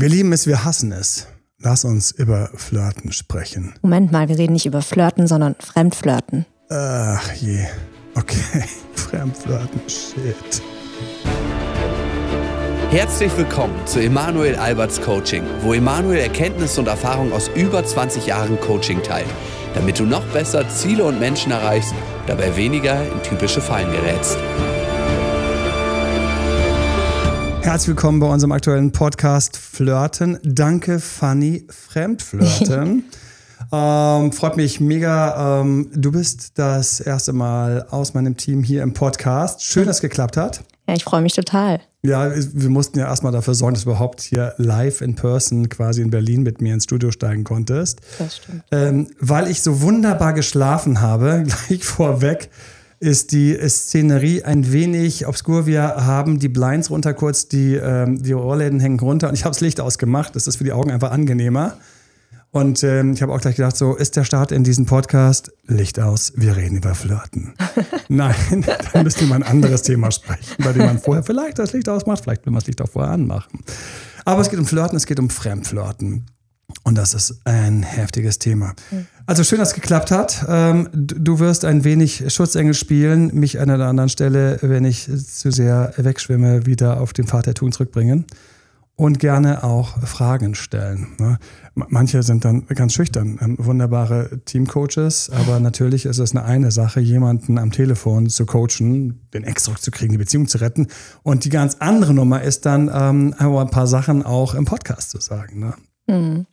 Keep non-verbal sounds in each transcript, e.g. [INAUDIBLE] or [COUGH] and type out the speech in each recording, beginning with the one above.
Wir lieben es, wir hassen es. Lass uns über Flirten sprechen. Moment mal, wir reden nicht über Flirten, sondern Fremdflirten. Ach je. Okay, [LAUGHS] Fremdflirten, shit. Herzlich willkommen zu Emanuel Alberts Coaching, wo Emanuel Erkenntnisse und Erfahrung aus über 20 Jahren Coaching teilt, damit du noch besser Ziele und Menschen erreichst, dabei weniger in typische Fallen gerätst. Herzlich willkommen bei unserem aktuellen Podcast Flirten. Danke, Fanny, Fremdflirten. [LAUGHS] ähm, freut mich mega. Ähm, du bist das erste Mal aus meinem Team hier im Podcast. Schön, dass es geklappt hat. Ja, ich freue mich total. Ja, wir mussten ja erstmal dafür sorgen, dass du überhaupt hier live in person quasi in Berlin mit mir ins Studio steigen konntest. Das stimmt. Ähm, weil ich so wunderbar geschlafen habe, [LAUGHS] gleich vorweg, ist die Szenerie ein wenig obskur. Wir haben die Blinds runter kurz, die, ähm, die Rohrläden hängen runter und ich habe das Licht ausgemacht. Das ist für die Augen einfach angenehmer. Und ähm, ich habe auch gleich gedacht, so ist der Start in diesem Podcast. Licht aus, wir reden über Flirten. [LAUGHS] Nein, [LAUGHS] dann müsste man ein anderes Thema sprechen, bei dem man vorher vielleicht das Licht ausmacht, vielleicht will man das Licht auch vorher anmachen. Aber es geht um Flirten, es geht um Fremdflirten. Und das ist ein heftiges Thema. Also schön, dass es geklappt hat. Ähm, du wirst ein wenig Schutzengel spielen, mich an einer anderen Stelle, wenn ich zu sehr wegschwimme, wieder auf den Pfad der Tun zurückbringen und gerne auch Fragen stellen. Ne? Manche sind dann ganz schüchtern, ähm, wunderbare Teamcoaches, aber natürlich ist es eine eine Sache, jemanden am Telefon zu coachen, den Ex zurückzukriegen, die Beziehung zu retten. Und die ganz andere Nummer ist dann ähm, ein paar Sachen auch im Podcast zu sagen. Ne? Mhm.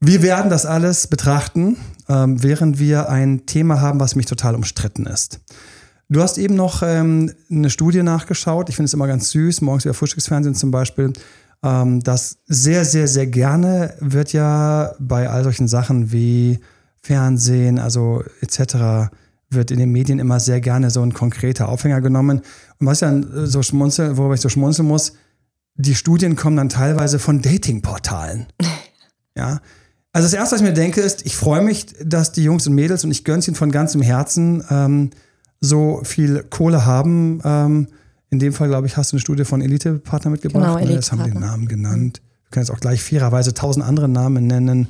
Wir werden das alles betrachten, ähm, während wir ein Thema haben, was mich total umstritten ist. Du hast eben noch ähm, eine Studie nachgeschaut. Ich finde es immer ganz süß, morgens über Frühstücksfernsehen zum Beispiel. Ähm, das sehr, sehr, sehr gerne wird ja bei all solchen Sachen wie Fernsehen, also etc., wird in den Medien immer sehr gerne so ein konkreter Aufhänger genommen. Und was ja so schmunzeln, worüber ich so schmunzeln muss, die Studien kommen dann teilweise von Datingportalen. [LAUGHS] Ja, also das Erste, was ich mir denke, ist, ich freue mich, dass die Jungs und Mädels, und ich gönne es ihnen von ganzem Herzen, ähm, so viel Kohle haben. Ähm, in dem Fall, glaube ich, hast du eine Studie von Elite-Partner mitgebracht. Genau, Elite das haben den Namen genannt. Wir können jetzt auch gleich fairerweise tausend andere Namen nennen.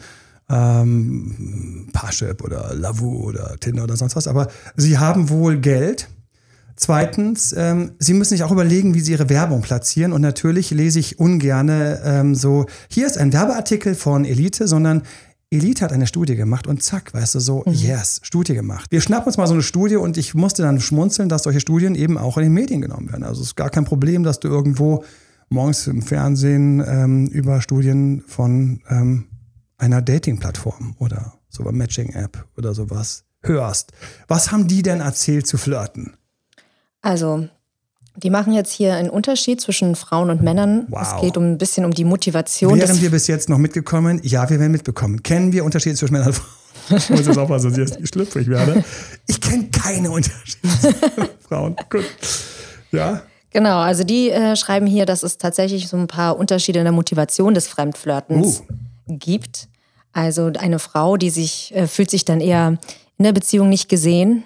Ähm, Parship oder Lavu oder Tinder oder sonst was. Aber sie haben wohl Geld. Zweitens, ähm, Sie müssen sich auch überlegen, wie Sie Ihre Werbung platzieren. Und natürlich lese ich ungerne ähm, so, hier ist ein Werbeartikel von Elite, sondern Elite hat eine Studie gemacht und zack, weißt du, so, mhm. yes, Studie gemacht. Wir schnappen uns mal so eine Studie und ich musste dann schmunzeln, dass solche Studien eben auch in den Medien genommen werden. Also es ist gar kein Problem, dass du irgendwo morgens im Fernsehen ähm, über Studien von ähm, einer Dating-Plattform oder so einer Matching-App oder sowas hörst. Was haben die denn erzählt zu flirten? Also, die machen jetzt hier einen Unterschied zwischen Frauen und Männern. Wow. Es geht um ein bisschen um die Motivation. Wären wir bis jetzt noch mitgekommen? Ja, wir werden mitbekommen. Kennen wir Unterschiede zwischen Männern und Frauen? Ich [LAUGHS] muss jetzt aufpassen, dass ich jetzt nicht schlüpfrig werde. Ich kenne keine Unterschiede zwischen [LAUGHS] Frauen. Gut. Ja. Genau, also die äh, schreiben hier, dass es tatsächlich so ein paar Unterschiede in der Motivation des Fremdflirtens uh. gibt. Also eine Frau, die sich äh, fühlt sich dann eher in der Beziehung nicht gesehen,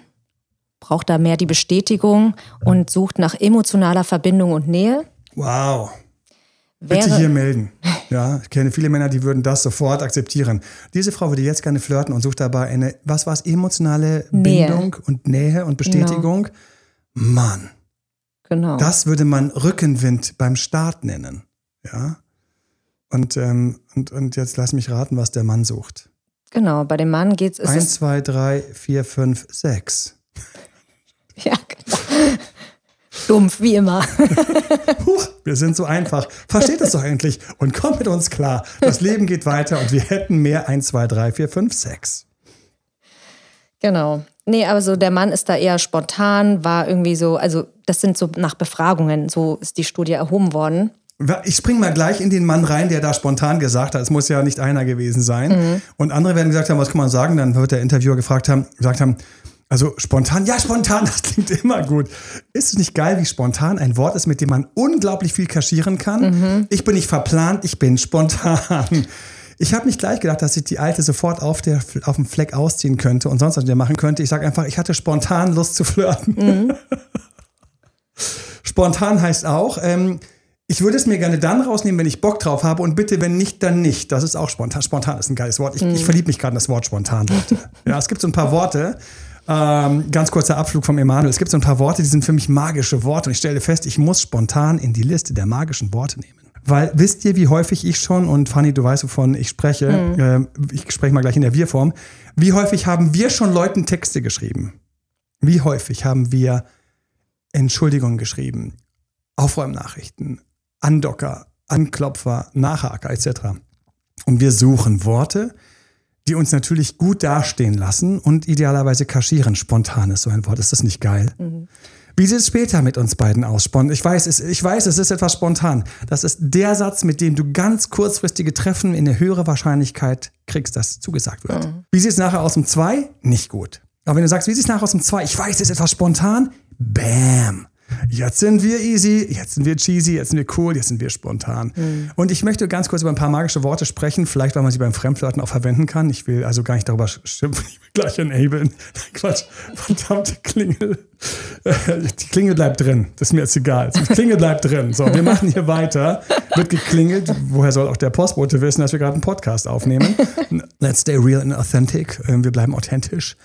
braucht da mehr die Bestätigung und sucht nach emotionaler Verbindung und Nähe. Wow. Bitte hier melden. Ja, ich kenne viele Männer, die würden das sofort akzeptieren. Diese Frau würde jetzt gerne flirten und sucht dabei eine, was war es, emotionale Nähe. Bindung und Nähe und Bestätigung. Genau. Mann. Genau. Das würde man Rückenwind beim Start nennen. Ja. Und, ähm, und, und jetzt lass mich raten, was der Mann sucht. Genau, bei dem Mann geht es. Eins, zwei, drei, vier, fünf, sechs. [LAUGHS] Ja, genau. Dumpf, wie immer. [LAUGHS] Huch, wir sind so einfach. Versteht es doch endlich und kommt mit uns klar. Das Leben geht weiter und wir hätten mehr 1, 2, 3, 4, 5, 6. Genau. Nee, aber so der Mann ist da eher spontan, war irgendwie so, also das sind so nach Befragungen, so ist die Studie erhoben worden. Ich spring mal gleich in den Mann rein, der da spontan gesagt hat, es muss ja nicht einer gewesen sein. Mhm. Und andere werden gesagt haben, was kann man sagen? Dann wird der Interviewer gefragt haben, gesagt haben, also spontan, ja, spontan, [LAUGHS] das klingt immer gut. Ist es nicht geil, wie spontan ein Wort ist, mit dem man unglaublich viel kaschieren kann? Mhm. Ich bin nicht verplant, ich bin spontan. Ich habe nicht gleich gedacht, dass ich die alte sofort auf, der, auf dem Fleck ausziehen könnte und sonst was wieder machen könnte. Ich sage einfach, ich hatte spontan Lust zu flirten. Mhm. [LAUGHS] spontan heißt auch, ähm, Ich würde es mir gerne dann rausnehmen, wenn ich Bock drauf habe und bitte, wenn nicht, dann nicht. Das ist auch spontan. Spontan ist ein geiles Wort. Ich, ich hm. verliebe mich gerade in das Wort spontan. [LAUGHS] Ja, es gibt so ein paar Worte. Ähm, ganz kurzer Abflug vom Emanuel. Es gibt so ein paar Worte, die sind für mich magische Worte. Und ich stelle fest, ich muss spontan in die Liste der magischen Worte nehmen. Weil wisst ihr, wie häufig ich schon, und Fanny, du weißt, wovon ich spreche, mhm. äh, ich spreche mal gleich in der Wir-Form, wie häufig haben wir schon Leuten Texte geschrieben? Wie häufig haben wir Entschuldigungen geschrieben, Aufräumnachrichten, Andocker, Anklopfer, Nachhaker etc. Und wir suchen Worte, die uns natürlich gut dastehen lassen und idealerweise kaschieren. Spontan ist so ein Wort. Ist das nicht geil? Mhm. Wie sieht es später mit uns beiden aus? Ich weiß, es, ich weiß, es ist etwas spontan. Das ist der Satz, mit dem du ganz kurzfristige Treffen in eine höhere Wahrscheinlichkeit kriegst, dass zugesagt wird. Mhm. Wie sieht es nachher aus um zwei? Nicht gut. Aber wenn du sagst, wie sieht es nachher aus um zwei? Ich weiß, es ist etwas spontan. Bam. Jetzt sind wir easy, jetzt sind wir cheesy, jetzt sind wir cool, jetzt sind wir spontan. Mhm. Und ich möchte ganz kurz über ein paar magische Worte sprechen, vielleicht weil man sie beim Fremdflirten auch verwenden kann. Ich will also gar nicht darüber schimpfen, [LAUGHS] ich will gleich enablen. Quatsch, verdammte Klingel. Die Klingel bleibt drin, das ist mir jetzt egal. Die Klingel bleibt drin. So, wir machen hier weiter. Wird geklingelt. Woher soll auch der Postbote wissen, dass wir gerade einen Podcast aufnehmen? Let's stay real and authentic. Ähm, wir bleiben authentisch.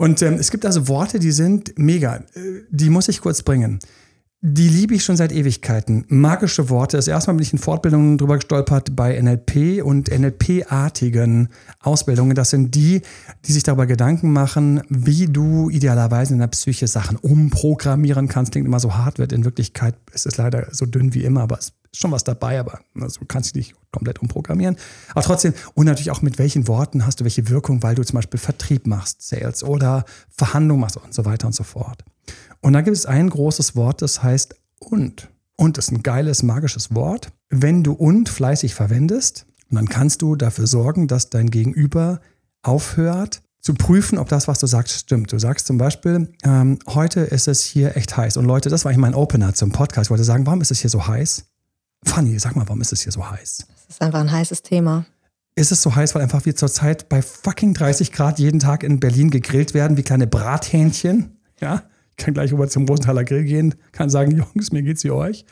Und ähm, es gibt also Worte, die sind mega. Äh, die muss ich kurz bringen. Die liebe ich schon seit Ewigkeiten. Magische Worte. Das erste Mal bin ich in Fortbildungen drüber gestolpert bei NLP und NLP-artigen Ausbildungen. Das sind die, die sich darüber Gedanken machen, wie du idealerweise in der Psyche Sachen umprogrammieren kannst. Klingt immer so hart, wird in Wirklichkeit ist es leider so dünn wie immer, aber es ist schon was dabei, aber also kannst du dich komplett umprogrammieren. Aber trotzdem, und natürlich auch mit welchen Worten hast du welche Wirkung, weil du zum Beispiel Vertrieb machst, Sales oder Verhandlungen machst und so weiter und so fort. Und da gibt es ein großes Wort, das heißt und. Und ist ein geiles, magisches Wort. Wenn du und fleißig verwendest, dann kannst du dafür sorgen, dass dein Gegenüber aufhört, zu prüfen, ob das, was du sagst, stimmt. Du sagst zum Beispiel, ähm, heute ist es hier echt heiß. Und Leute, das war eigentlich mein Opener zum Podcast. Ich wollte sagen, warum ist es hier so heiß? Fanny, sag mal, warum ist es hier so heiß? Es ist einfach ein heißes Thema. Ist es so heiß, weil einfach wir zurzeit bei fucking 30 Grad jeden Tag in Berlin gegrillt werden, wie kleine Brathähnchen? Ja? Kann gleich rüber zum Rosenthaler Grill gehen, kann sagen, [LAUGHS] Jungs, mir geht's wie euch.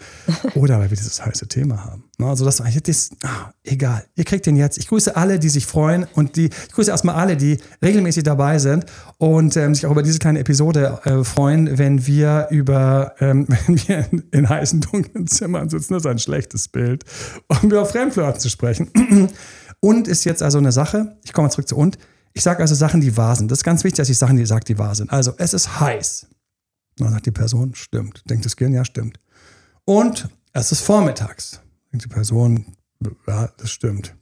Oder weil wir dieses heiße Thema haben. Ne, also das ist ah, egal. Ihr kriegt den jetzt. Ich grüße alle, die sich freuen und die, ich grüße erstmal alle, die regelmäßig dabei sind und ähm, sich auch über diese kleine Episode äh, freuen, wenn wir über, ähm, [LAUGHS] wenn wir in, in, heißen, dunklen Zimmern sitzen. Das ist ein schlechtes Bild. Um über Fremdflirten zu sprechen. [CLEARS THROAT] und ist jetzt also eine Sache, ich komme mal zurück zu und. Ich sage also Sachen, die wahr sind. Das ist ganz wichtig, dass ich Sachen, die sage, die wahr sind. Also, es ist heiß. Dann sagt die Person, stimmt. Denkt das Gehirn, ja, stimmt. Und es ist vormittags. Denkt die Person, ja, das stimmt.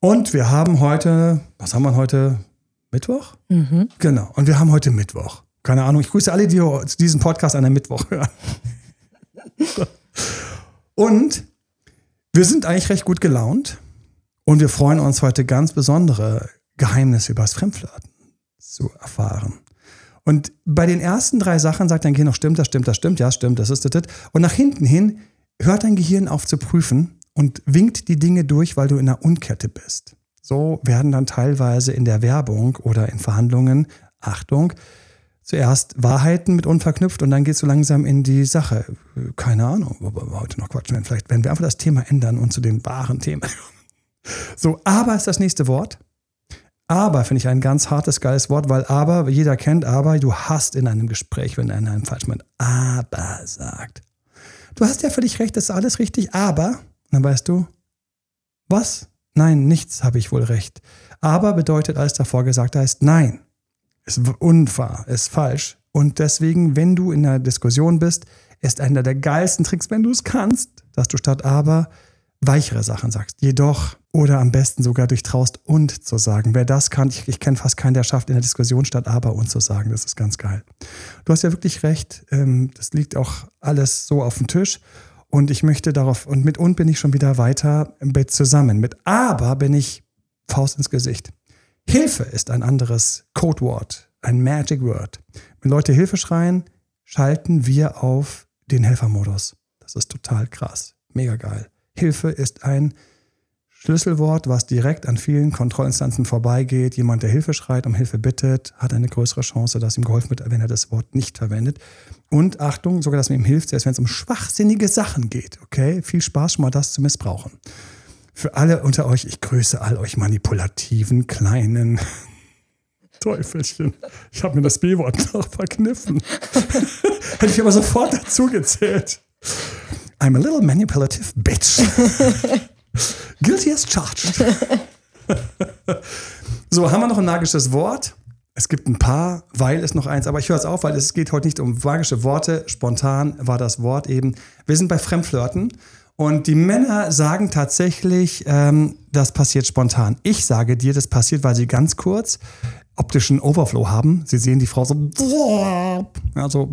Und wir haben heute, was haben wir heute? Mittwoch? Mhm. Genau. Und wir haben heute Mittwoch. Keine Ahnung. Ich grüße alle, die diesen Podcast an der Mittwoch hören. [LAUGHS] und wir sind eigentlich recht gut gelaunt. Und wir freuen uns heute ganz besondere Geheimnisse über das Fremdflirten zu erfahren. Und bei den ersten drei Sachen sagt dein Gehirn noch, stimmt, das stimmt, das stimmt, ja, stimmt, das ist das. Und nach hinten hin hört dein Gehirn auf zu prüfen und winkt die Dinge durch, weil du in einer Unkette bist. So werden dann teilweise in der Werbung oder in Verhandlungen, Achtung, zuerst Wahrheiten mit unverknüpft und dann es so langsam in die Sache. Keine Ahnung, wir heute noch quatschen Vielleicht werden wir einfach das Thema ändern und zu den wahren Themen. [LAUGHS] So, aber ist das nächste Wort. Aber finde ich ein ganz hartes, geiles Wort, weil aber, jeder kennt aber, du hast in einem Gespräch, wenn einer falsch meint, aber sagt. Du hast ja völlig recht, das ist alles richtig, aber, dann weißt du, was? Nein, nichts habe ich wohl recht. Aber bedeutet alles davor gesagt heißt nein. Ist unwahr, ist falsch. Und deswegen, wenn du in einer Diskussion bist, ist einer der geilsten Tricks, wenn du es kannst, dass du statt aber weichere Sachen sagst. Jedoch oder am besten sogar durchtraust und zu sagen. Wer das kann, ich, ich kenne fast keinen, der schafft in der Diskussion statt aber und zu sagen. Das ist ganz geil. Du hast ja wirklich recht. Ähm, das liegt auch alles so auf dem Tisch. Und ich möchte darauf, und mit und bin ich schon wieder weiter im Bett zusammen. Mit aber bin ich Faust ins Gesicht. Hilfe ist ein anderes Codewort, ein Magic Word. Wenn Leute Hilfe schreien, schalten wir auf den Helfermodus. Das ist total krass. Mega geil. Hilfe ist ein Schlüsselwort, was direkt an vielen Kontrollinstanzen vorbeigeht. Jemand, der Hilfe schreit, um Hilfe bittet, hat eine größere Chance, dass ihm geholfen wird, wenn er das Wort nicht verwendet. Und Achtung, sogar, dass man ihm hilft, selbst wenn es um schwachsinnige Sachen geht. Okay? Viel Spaß schon mal das zu missbrauchen. Für alle unter euch, ich grüße all euch manipulativen, kleinen [LAUGHS] Teufelchen. Ich habe mir das B-Wort [LAUGHS] noch verkniffen. [LAUGHS] Hätte ich aber sofort dazu gezählt. I'm a little manipulative bitch. [LAUGHS] Guilty as charged. [LAUGHS] so, haben wir noch ein magisches Wort? Es gibt ein paar, weil es noch eins, aber ich höre es auf, weil es geht heute nicht um magische Worte. Spontan war das Wort eben. Wir sind bei Fremdflirten und die Männer sagen tatsächlich, ähm, das passiert spontan. Ich sage dir, das passiert, weil sie ganz kurz optischen Overflow haben. Sie sehen die Frau so, ja, so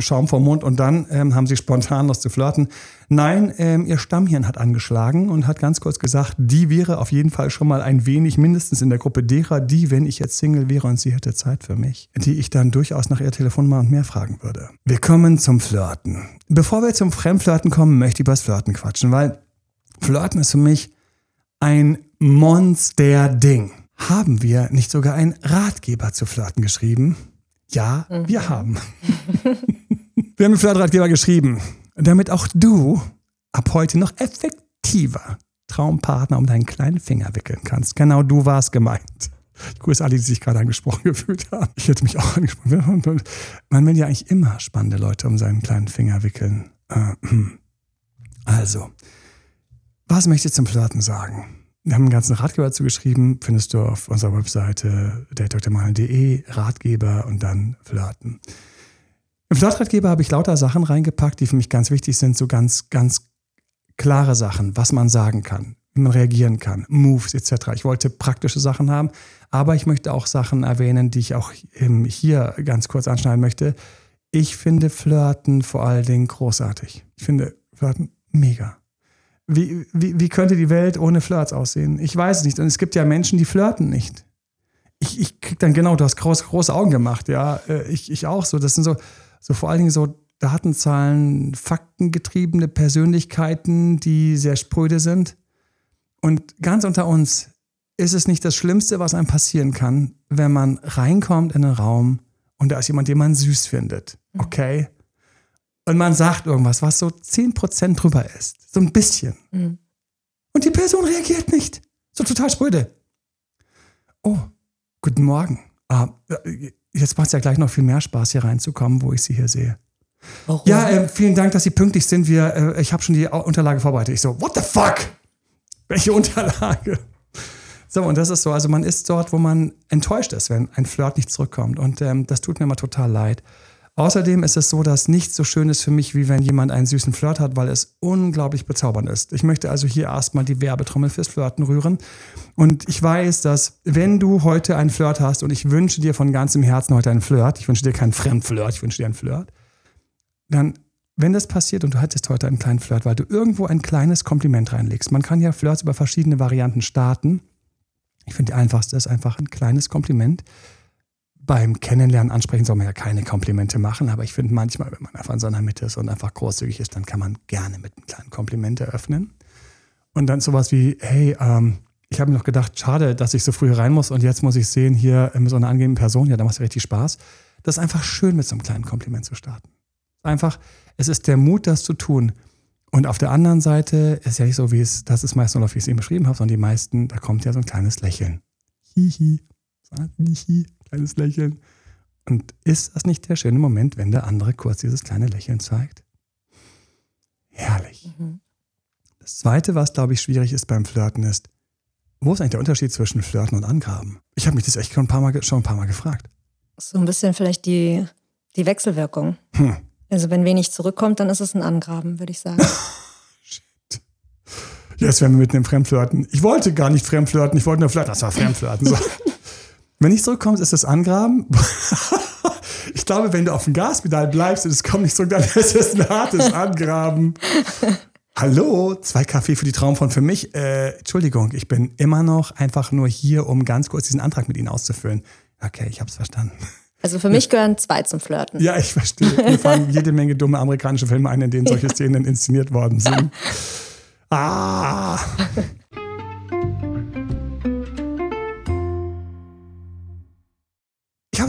Schaum vom Mund und dann ähm, haben sie spontan was zu flirten. Nein, ähm, ihr Stammhirn hat angeschlagen und hat ganz kurz gesagt, die wäre auf jeden Fall schon mal ein wenig mindestens in der Gruppe derer, die, wenn ich jetzt Single wäre und sie hätte Zeit für mich, die ich dann durchaus nach ihrer Telefonnummer und mehr fragen würde. Wir kommen zum Flirten. Bevor wir zum Fremdflirten kommen, möchte ich über das Flirten quatschen, weil Flirten ist für mich ein Monster-Ding. Haben wir nicht sogar einen Ratgeber zu Flirten geschrieben? Ja, mhm. wir haben. [LAUGHS] wir haben einen Flirtratgeber geschrieben, damit auch du ab heute noch effektiver Traumpartner um deinen kleinen Finger wickeln kannst. Genau du warst gemeint. Ich grüße alle, die sich gerade angesprochen gefühlt haben. Ich hätte mich auch angesprochen. Man will ja eigentlich immer spannende Leute um seinen kleinen Finger wickeln. Äh, hm. Also, was möchte ich zum Flirten sagen? Wir haben einen ganzen Ratgeber dazu geschrieben, findest du auf unserer Webseite datedoktormalen.de, Ratgeber und dann Flirten. Im Flirtratgeber habe ich lauter Sachen reingepackt, die für mich ganz wichtig sind, so ganz, ganz klare Sachen, was man sagen kann, wie man reagieren kann, Moves etc. Ich wollte praktische Sachen haben, aber ich möchte auch Sachen erwähnen, die ich auch hier ganz kurz anschneiden möchte. Ich finde Flirten vor allen Dingen großartig. Ich finde Flirten mega. Wie, wie, wie könnte die Welt ohne Flirts aussehen? Ich weiß es nicht. Und es gibt ja Menschen, die flirten nicht. Ich, ich krieg dann genau, du hast groß, große Augen gemacht, ja. Äh, ich, ich auch so. Das sind so, so vor allen Dingen so Datenzahlen, faktengetriebene Persönlichkeiten, die sehr spröde sind. Und ganz unter uns ist es nicht das Schlimmste, was einem passieren kann, wenn man reinkommt in einen Raum und da ist jemand, den man süß findet. Mhm. Okay? Und man sagt irgendwas, was so 10% drüber ist. So ein bisschen. Mhm. Und die Person reagiert nicht. So total spröde. Oh, guten Morgen. Ah, jetzt macht es ja gleich noch viel mehr Spaß, hier reinzukommen, wo ich Sie hier sehe. Warum? Ja, äh, vielen Dank, dass Sie pünktlich sind. Wir, äh, ich habe schon die Unterlage vorbereitet. Ich so, what the fuck? Welche [LAUGHS] Unterlage? So, und das ist so, also man ist dort, wo man enttäuscht ist, wenn ein Flirt nicht zurückkommt. Und ähm, das tut mir immer total leid. Außerdem ist es so, dass nichts so schön ist für mich, wie wenn jemand einen süßen Flirt hat, weil es unglaublich bezaubernd ist. Ich möchte also hier erstmal die Werbetrommel fürs Flirten rühren. Und ich weiß, dass wenn du heute einen Flirt hast und ich wünsche dir von ganzem Herzen heute einen Flirt, ich wünsche dir keinen Fremdflirt, ich wünsche dir einen Flirt, dann, wenn das passiert und du hattest heute einen kleinen Flirt, weil du irgendwo ein kleines Kompliment reinlegst, man kann ja Flirts über verschiedene Varianten starten. Ich finde, die einfachste ist einfach ein kleines Kompliment beim Kennenlernen ansprechen soll man ja keine Komplimente machen, aber ich finde manchmal, wenn man einfach in seiner Mitte ist und einfach großzügig ist, dann kann man gerne mit einem kleinen Kompliment eröffnen. Und dann sowas wie, hey, ähm, ich habe mir noch gedacht, schade, dass ich so früh rein muss und jetzt muss ich sehen, hier mit so einer angenehmen Person, ja, da macht es richtig Spaß. Das ist einfach schön, mit so einem kleinen Kompliment zu starten. Einfach, es ist der Mut, das zu tun. Und auf der anderen Seite ist ja nicht so, wie es, das ist meistens noch, wie ich es eben beschrieben habe, sondern die meisten, da kommt ja so ein kleines Lächeln. Hihi, hihi kleines Lächeln. Und ist das nicht der schöne Moment, wenn der andere kurz dieses kleine Lächeln zeigt? Herrlich. Mhm. Das Zweite, was, glaube ich, schwierig ist beim Flirten, ist, wo ist eigentlich der Unterschied zwischen Flirten und Angraben? Ich habe mich das echt schon ein paar Mal, schon ein paar Mal gefragt. So ein bisschen vielleicht die, die Wechselwirkung. Hm. Also wenn wenig zurückkommt, dann ist es ein Angraben, würde ich sagen. [LAUGHS] Shit. Jetzt werden wir mitten im Fremdflirten. Ich wollte gar nicht Fremdflirten, ich wollte nur flirten. Das war Fremdflirten. So. [LAUGHS] Wenn nicht zurückkommst, ist das Angraben. [LAUGHS] ich glaube, wenn du auf dem Gaspedal bleibst und es kommt nicht zurück, dann [LAUGHS] ist es ein hartes Angraben. [LAUGHS] Hallo, zwei Kaffee für die Traumfront für mich. Äh, Entschuldigung, ich bin immer noch einfach nur hier, um ganz kurz diesen Antrag mit Ihnen auszufüllen. Okay, ich habe es verstanden. Also für mich gehören zwei zum Flirten. Ja, ich verstehe. Mir fallen jede Menge dumme amerikanische Filme ein, in denen solche Szenen inszeniert worden sind. Ah!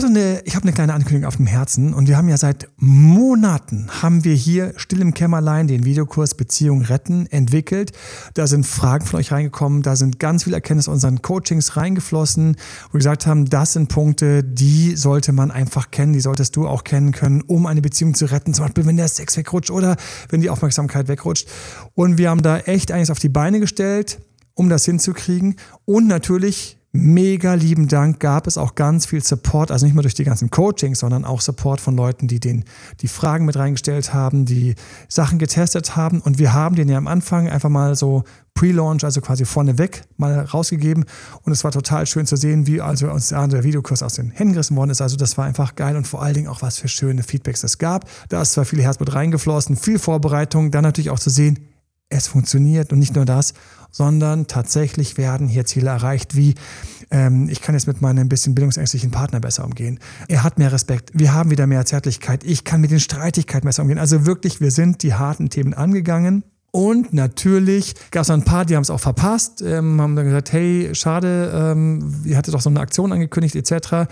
Habe so eine, ich habe eine kleine Ankündigung auf dem Herzen und wir haben ja seit Monaten haben wir hier still im Kämmerlein den Videokurs Beziehung retten entwickelt. Da sind Fragen von euch reingekommen, da sind ganz viele Erkenntnisse unseren Coachings reingeflossen, wo wir gesagt haben, das sind Punkte, die sollte man einfach kennen, die solltest du auch kennen können, um eine Beziehung zu retten. Zum Beispiel, wenn der Sex wegrutscht oder wenn die Aufmerksamkeit wegrutscht. Und wir haben da echt einiges auf die Beine gestellt, um das hinzukriegen. Und natürlich Mega lieben Dank gab es auch ganz viel Support, also nicht nur durch die ganzen Coachings, sondern auch Support von Leuten, die den, die Fragen mit reingestellt haben, die Sachen getestet haben. Und wir haben den ja am Anfang einfach mal so Pre-Launch, also quasi vorneweg mal rausgegeben. Und es war total schön zu sehen, wie also uns der Videokurs aus den Händen gerissen worden ist. Also das war einfach geil und vor allen Dingen auch was für schöne Feedbacks es gab. Da ist zwar viel Herzblut reingeflossen, viel Vorbereitung, dann natürlich auch zu sehen, es funktioniert und nicht nur das sondern tatsächlich werden hier Ziele erreicht, wie ähm, ich kann jetzt mit meinem bisschen bildungsängstlichen Partner besser umgehen. Er hat mehr Respekt, wir haben wieder mehr Zärtlichkeit, ich kann mit den Streitigkeiten besser umgehen. Also wirklich, wir sind die harten Themen angegangen. Und natürlich gab es ein paar, die haben es auch verpasst, ähm, haben dann gesagt, hey, schade, ähm, ihr hattet doch so eine Aktion angekündigt etc.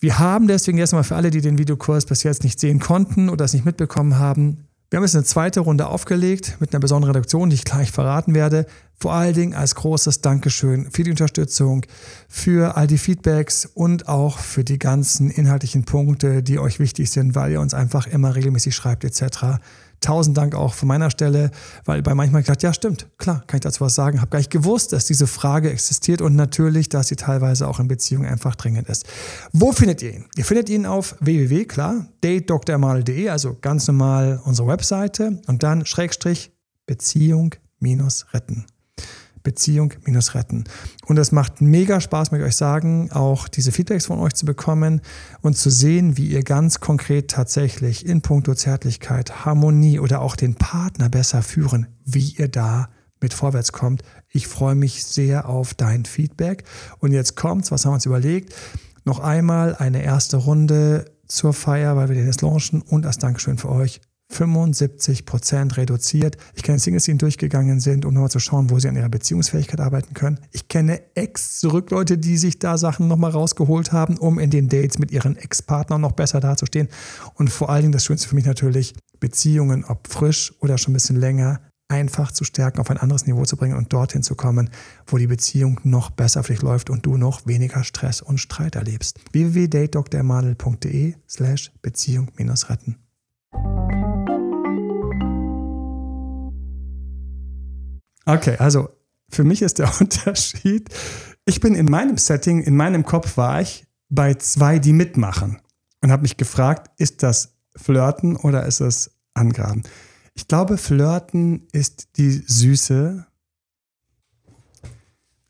Wir haben deswegen erstmal für alle, die den Videokurs bis jetzt nicht sehen konnten oder es nicht mitbekommen haben, wir haben jetzt eine zweite Runde aufgelegt mit einer besonderen Reduktion, die ich gleich verraten werde. Vor allen Dingen als großes Dankeschön für die Unterstützung, für all die Feedbacks und auch für die ganzen inhaltlichen Punkte, die euch wichtig sind, weil ihr uns einfach immer regelmäßig schreibt etc. Tausend Dank auch von meiner Stelle, weil bei manchmal gedacht, ja stimmt, klar, kann ich dazu was sagen, habe gar nicht gewusst, dass diese Frage existiert und natürlich, dass sie teilweise auch in Beziehungen einfach dringend ist. Wo findet ihr ihn? Ihr findet ihn auf www, klar, datedrmal.de, also ganz normal unsere Webseite und dann Schrägstrich Beziehung minus retten. Beziehung minus retten. Und es macht mega Spaß, möchte ich euch sagen, auch diese Feedbacks von euch zu bekommen und zu sehen, wie ihr ganz konkret tatsächlich in puncto Zärtlichkeit, Harmonie oder auch den Partner besser führen, wie ihr da mit vorwärts kommt. Ich freue mich sehr auf dein Feedback. Und jetzt kommt's, was haben wir uns überlegt? Noch einmal eine erste Runde zur Feier, weil wir den jetzt launchen und als Dankeschön für euch 75 Prozent reduziert. Ich kenne Singles, die durchgegangen sind, um nochmal zu schauen, wo sie an ihrer Beziehungsfähigkeit arbeiten können. Ich kenne Ex zurück Leute, die sich da Sachen nochmal rausgeholt haben, um in den Dates mit ihren Ex-Partnern noch besser dazustehen. Und vor allen Dingen das Schönste für mich natürlich, Beziehungen, ob frisch oder schon ein bisschen länger, einfach zu stärken, auf ein anderes Niveau zu bringen und dorthin zu kommen, wo die Beziehung noch besser für dich läuft und du noch weniger Stress und Streit erlebst. www.datedoktormadel.de slash Beziehung-retten. Okay, also für mich ist der [LAUGHS] Unterschied, ich bin in meinem Setting, in meinem Kopf war ich bei zwei, die mitmachen und habe mich gefragt, ist das Flirten oder ist es Angraben? Ich glaube, Flirten ist die Süße.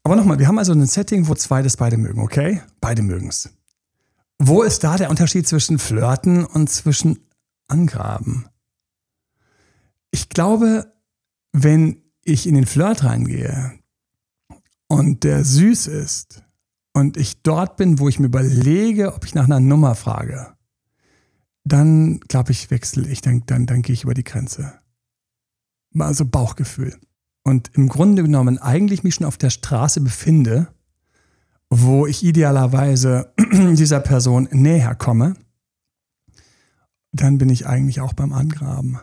Aber nochmal, wir haben also ein Setting, wo zwei das beide mögen, okay? Beide mögen es. Wo ist da der Unterschied zwischen Flirten und zwischen Angraben? Ich glaube, wenn ich in den Flirt reingehe und der süß ist und ich dort bin, wo ich mir überlege, ob ich nach einer Nummer frage, dann glaube ich, wechsle ich, dann, dann, dann gehe ich über die Grenze. Also Bauchgefühl. Und im Grunde genommen eigentlich mich schon auf der Straße befinde, wo ich idealerweise [CLEARS THROAT] dieser Person näher komme, dann bin ich eigentlich auch beim Angraben.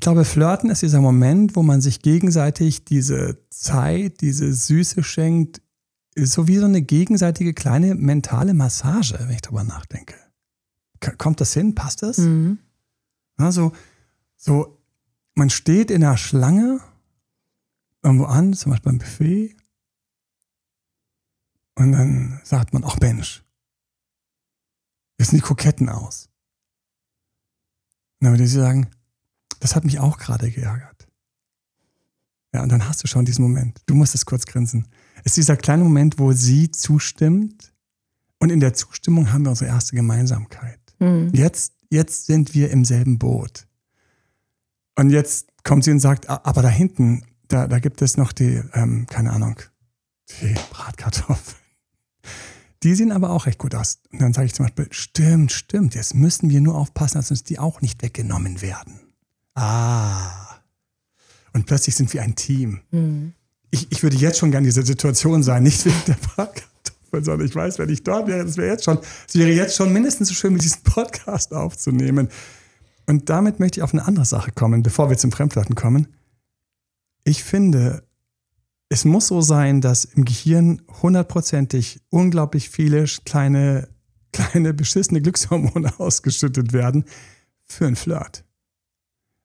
Ich glaube, Flirten ist dieser Moment, wo man sich gegenseitig diese Zeit, diese Süße schenkt, so wie so eine gegenseitige kleine mentale Massage, wenn ich darüber nachdenke. Kommt das hin? Passt das? Mhm. Also, so, man steht in der Schlange irgendwo an, zum Beispiel beim Buffet, und dann sagt man, ach Mensch, wie sehen die Koketten aus? Und dann würde sie sagen, das hat mich auch gerade geärgert. Ja, und dann hast du schon diesen Moment. Du musst es kurz grinsen. Es ist dieser kleine Moment, wo sie zustimmt und in der Zustimmung haben wir unsere erste Gemeinsamkeit. Mhm. Jetzt, jetzt sind wir im selben Boot. Und jetzt kommt sie und sagt, aber da hinten, da, da gibt es noch die, ähm, keine Ahnung, die Bratkartoffeln. Die sehen aber auch recht gut aus. Und dann sage ich zum Beispiel, stimmt, stimmt, jetzt müssen wir nur aufpassen, dass uns die auch nicht weggenommen werden. Ah. Und plötzlich sind wir ein Team. Mhm. Ich, ich würde jetzt schon gerne in dieser Situation sein, nicht wegen der Bratkartoffeln. sondern ich weiß, wenn ich dort wäre, das wäre jetzt schon, es wäre jetzt schon mindestens so schön, mit diesem Podcast aufzunehmen. Und damit möchte ich auf eine andere Sache kommen, bevor wir zum Fremdflirten kommen. Ich finde, es muss so sein, dass im Gehirn hundertprozentig unglaublich viele kleine, kleine beschissene Glückshormone [LAUGHS] ausgeschüttet werden für einen Flirt.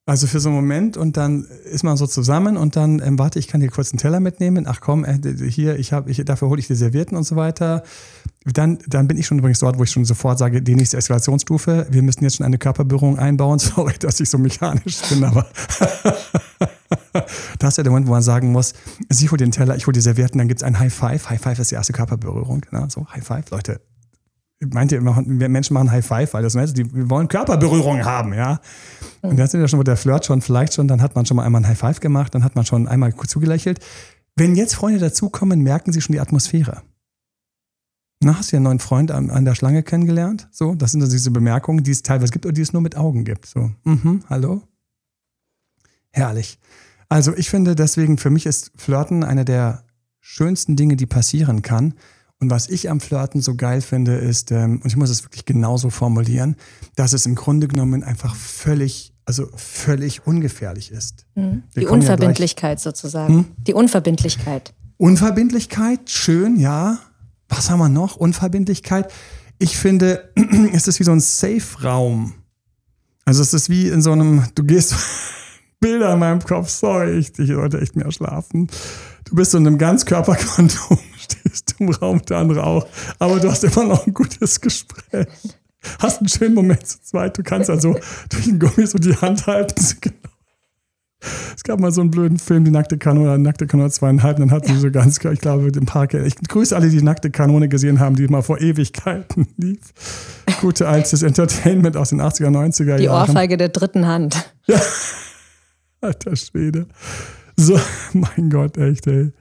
Also für so einen Moment und dann ist man so zusammen und dann, ähm, warte, ich kann dir kurz einen Teller mitnehmen. Ach komm, äh, hier, ich habe, ich, dafür hole ich die Servietten und so weiter. Dann, dann bin ich schon übrigens dort, wo ich schon sofort sage, die nächste Eskalationsstufe, wir müssen jetzt schon eine Körperberührung einbauen. [LAUGHS] Sorry, dass ich so mechanisch bin, aber [LAUGHS] das ist ja der Moment, wo man sagen muss, sie holt den Teller, ich hole die Servietten, dann gibt es ein High Five. High Five ist die erste Körperberührung. Ne? So, High Five, Leute, meint ihr immer, Menschen machen High Five, weil das heißt, die wollen Körperberührung haben, ja. Und dann sind ja schon, wo der Flirt schon, vielleicht schon, dann hat man schon mal einmal ein High Five gemacht, dann hat man schon einmal zugelächelt. Wenn jetzt Freunde dazukommen, merken sie schon die Atmosphäre. Na, hast du ja einen neuen Freund an, an, der Schlange kennengelernt? So, das sind also diese Bemerkungen, die es teilweise gibt oder die es nur mit Augen gibt. So, mhm, hallo? Herrlich. Also ich finde deswegen, für mich ist Flirten eine der schönsten Dinge, die passieren kann. Und was ich am Flirten so geil finde, ist, ähm, und ich muss es wirklich genauso formulieren, dass es im Grunde genommen einfach völlig, also völlig ungefährlich ist. Mhm. Die Unverbindlichkeit ja sozusagen. Hm? Die Unverbindlichkeit. Unverbindlichkeit, schön, ja. Was haben wir noch? Unverbindlichkeit. Ich finde, [CLEARS THROAT] es ist wie so ein Safe-Raum. Also es ist wie in so einem, du gehst [LAUGHS] Bilder in meinem Kopf, sorry, ich, ich sollte echt mehr schlafen. Du bist so in einem Ganzkörperkondom, [LAUGHS] stehst im Raum, der andere auch, aber du hast immer noch ein gutes Gespräch. Hast einen schönen Moment zu zweit. Du kannst also durch den Gummi so die Hand halten. [LAUGHS] Genau. Es gab mal so einen blöden Film, die nackte Kanone, nackte Kanone zweieinhalb, dann hatten sie so ganz, ich glaube, im Park. Ich grüße alle, die, die nackte Kanone gesehen haben, die mal vor Ewigkeiten [LAUGHS] lief. Gute altes Entertainment aus den 80er, 90er Jahren. Die Ohrfeige der dritten Hand. Ja. Alter Schwede. So, [LAUGHS] mein Gott, echt, ey.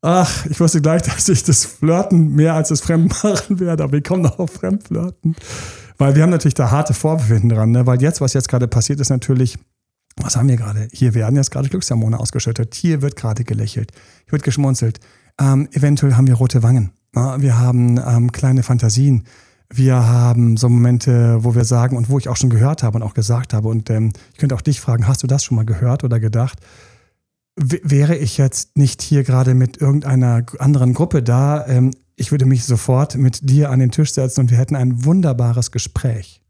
Ach, ich wusste gleich, [LAUGHS] dass ich das Flirten mehr als das Fremdmachen werde, aber wir kommen noch auf Fremdflirten. Weil wir haben natürlich da harte Vorbefinden dran, ne? weil jetzt, was jetzt gerade passiert, ist natürlich, was haben wir gerade? Hier werden jetzt gerade Glückshormone ausgeschüttet. Hier wird gerade gelächelt. Hier wird geschmunzelt. Ähm, eventuell haben wir rote Wangen. Ne? Wir haben ähm, kleine Fantasien. Wir haben so Momente, wo wir sagen und wo ich auch schon gehört habe und auch gesagt habe. Und ähm, ich könnte auch dich fragen, hast du das schon mal gehört oder gedacht? Wäre ich jetzt nicht hier gerade mit irgendeiner anderen Gruppe da, ähm, ich würde mich sofort mit dir an den Tisch setzen und wir hätten ein wunderbares Gespräch.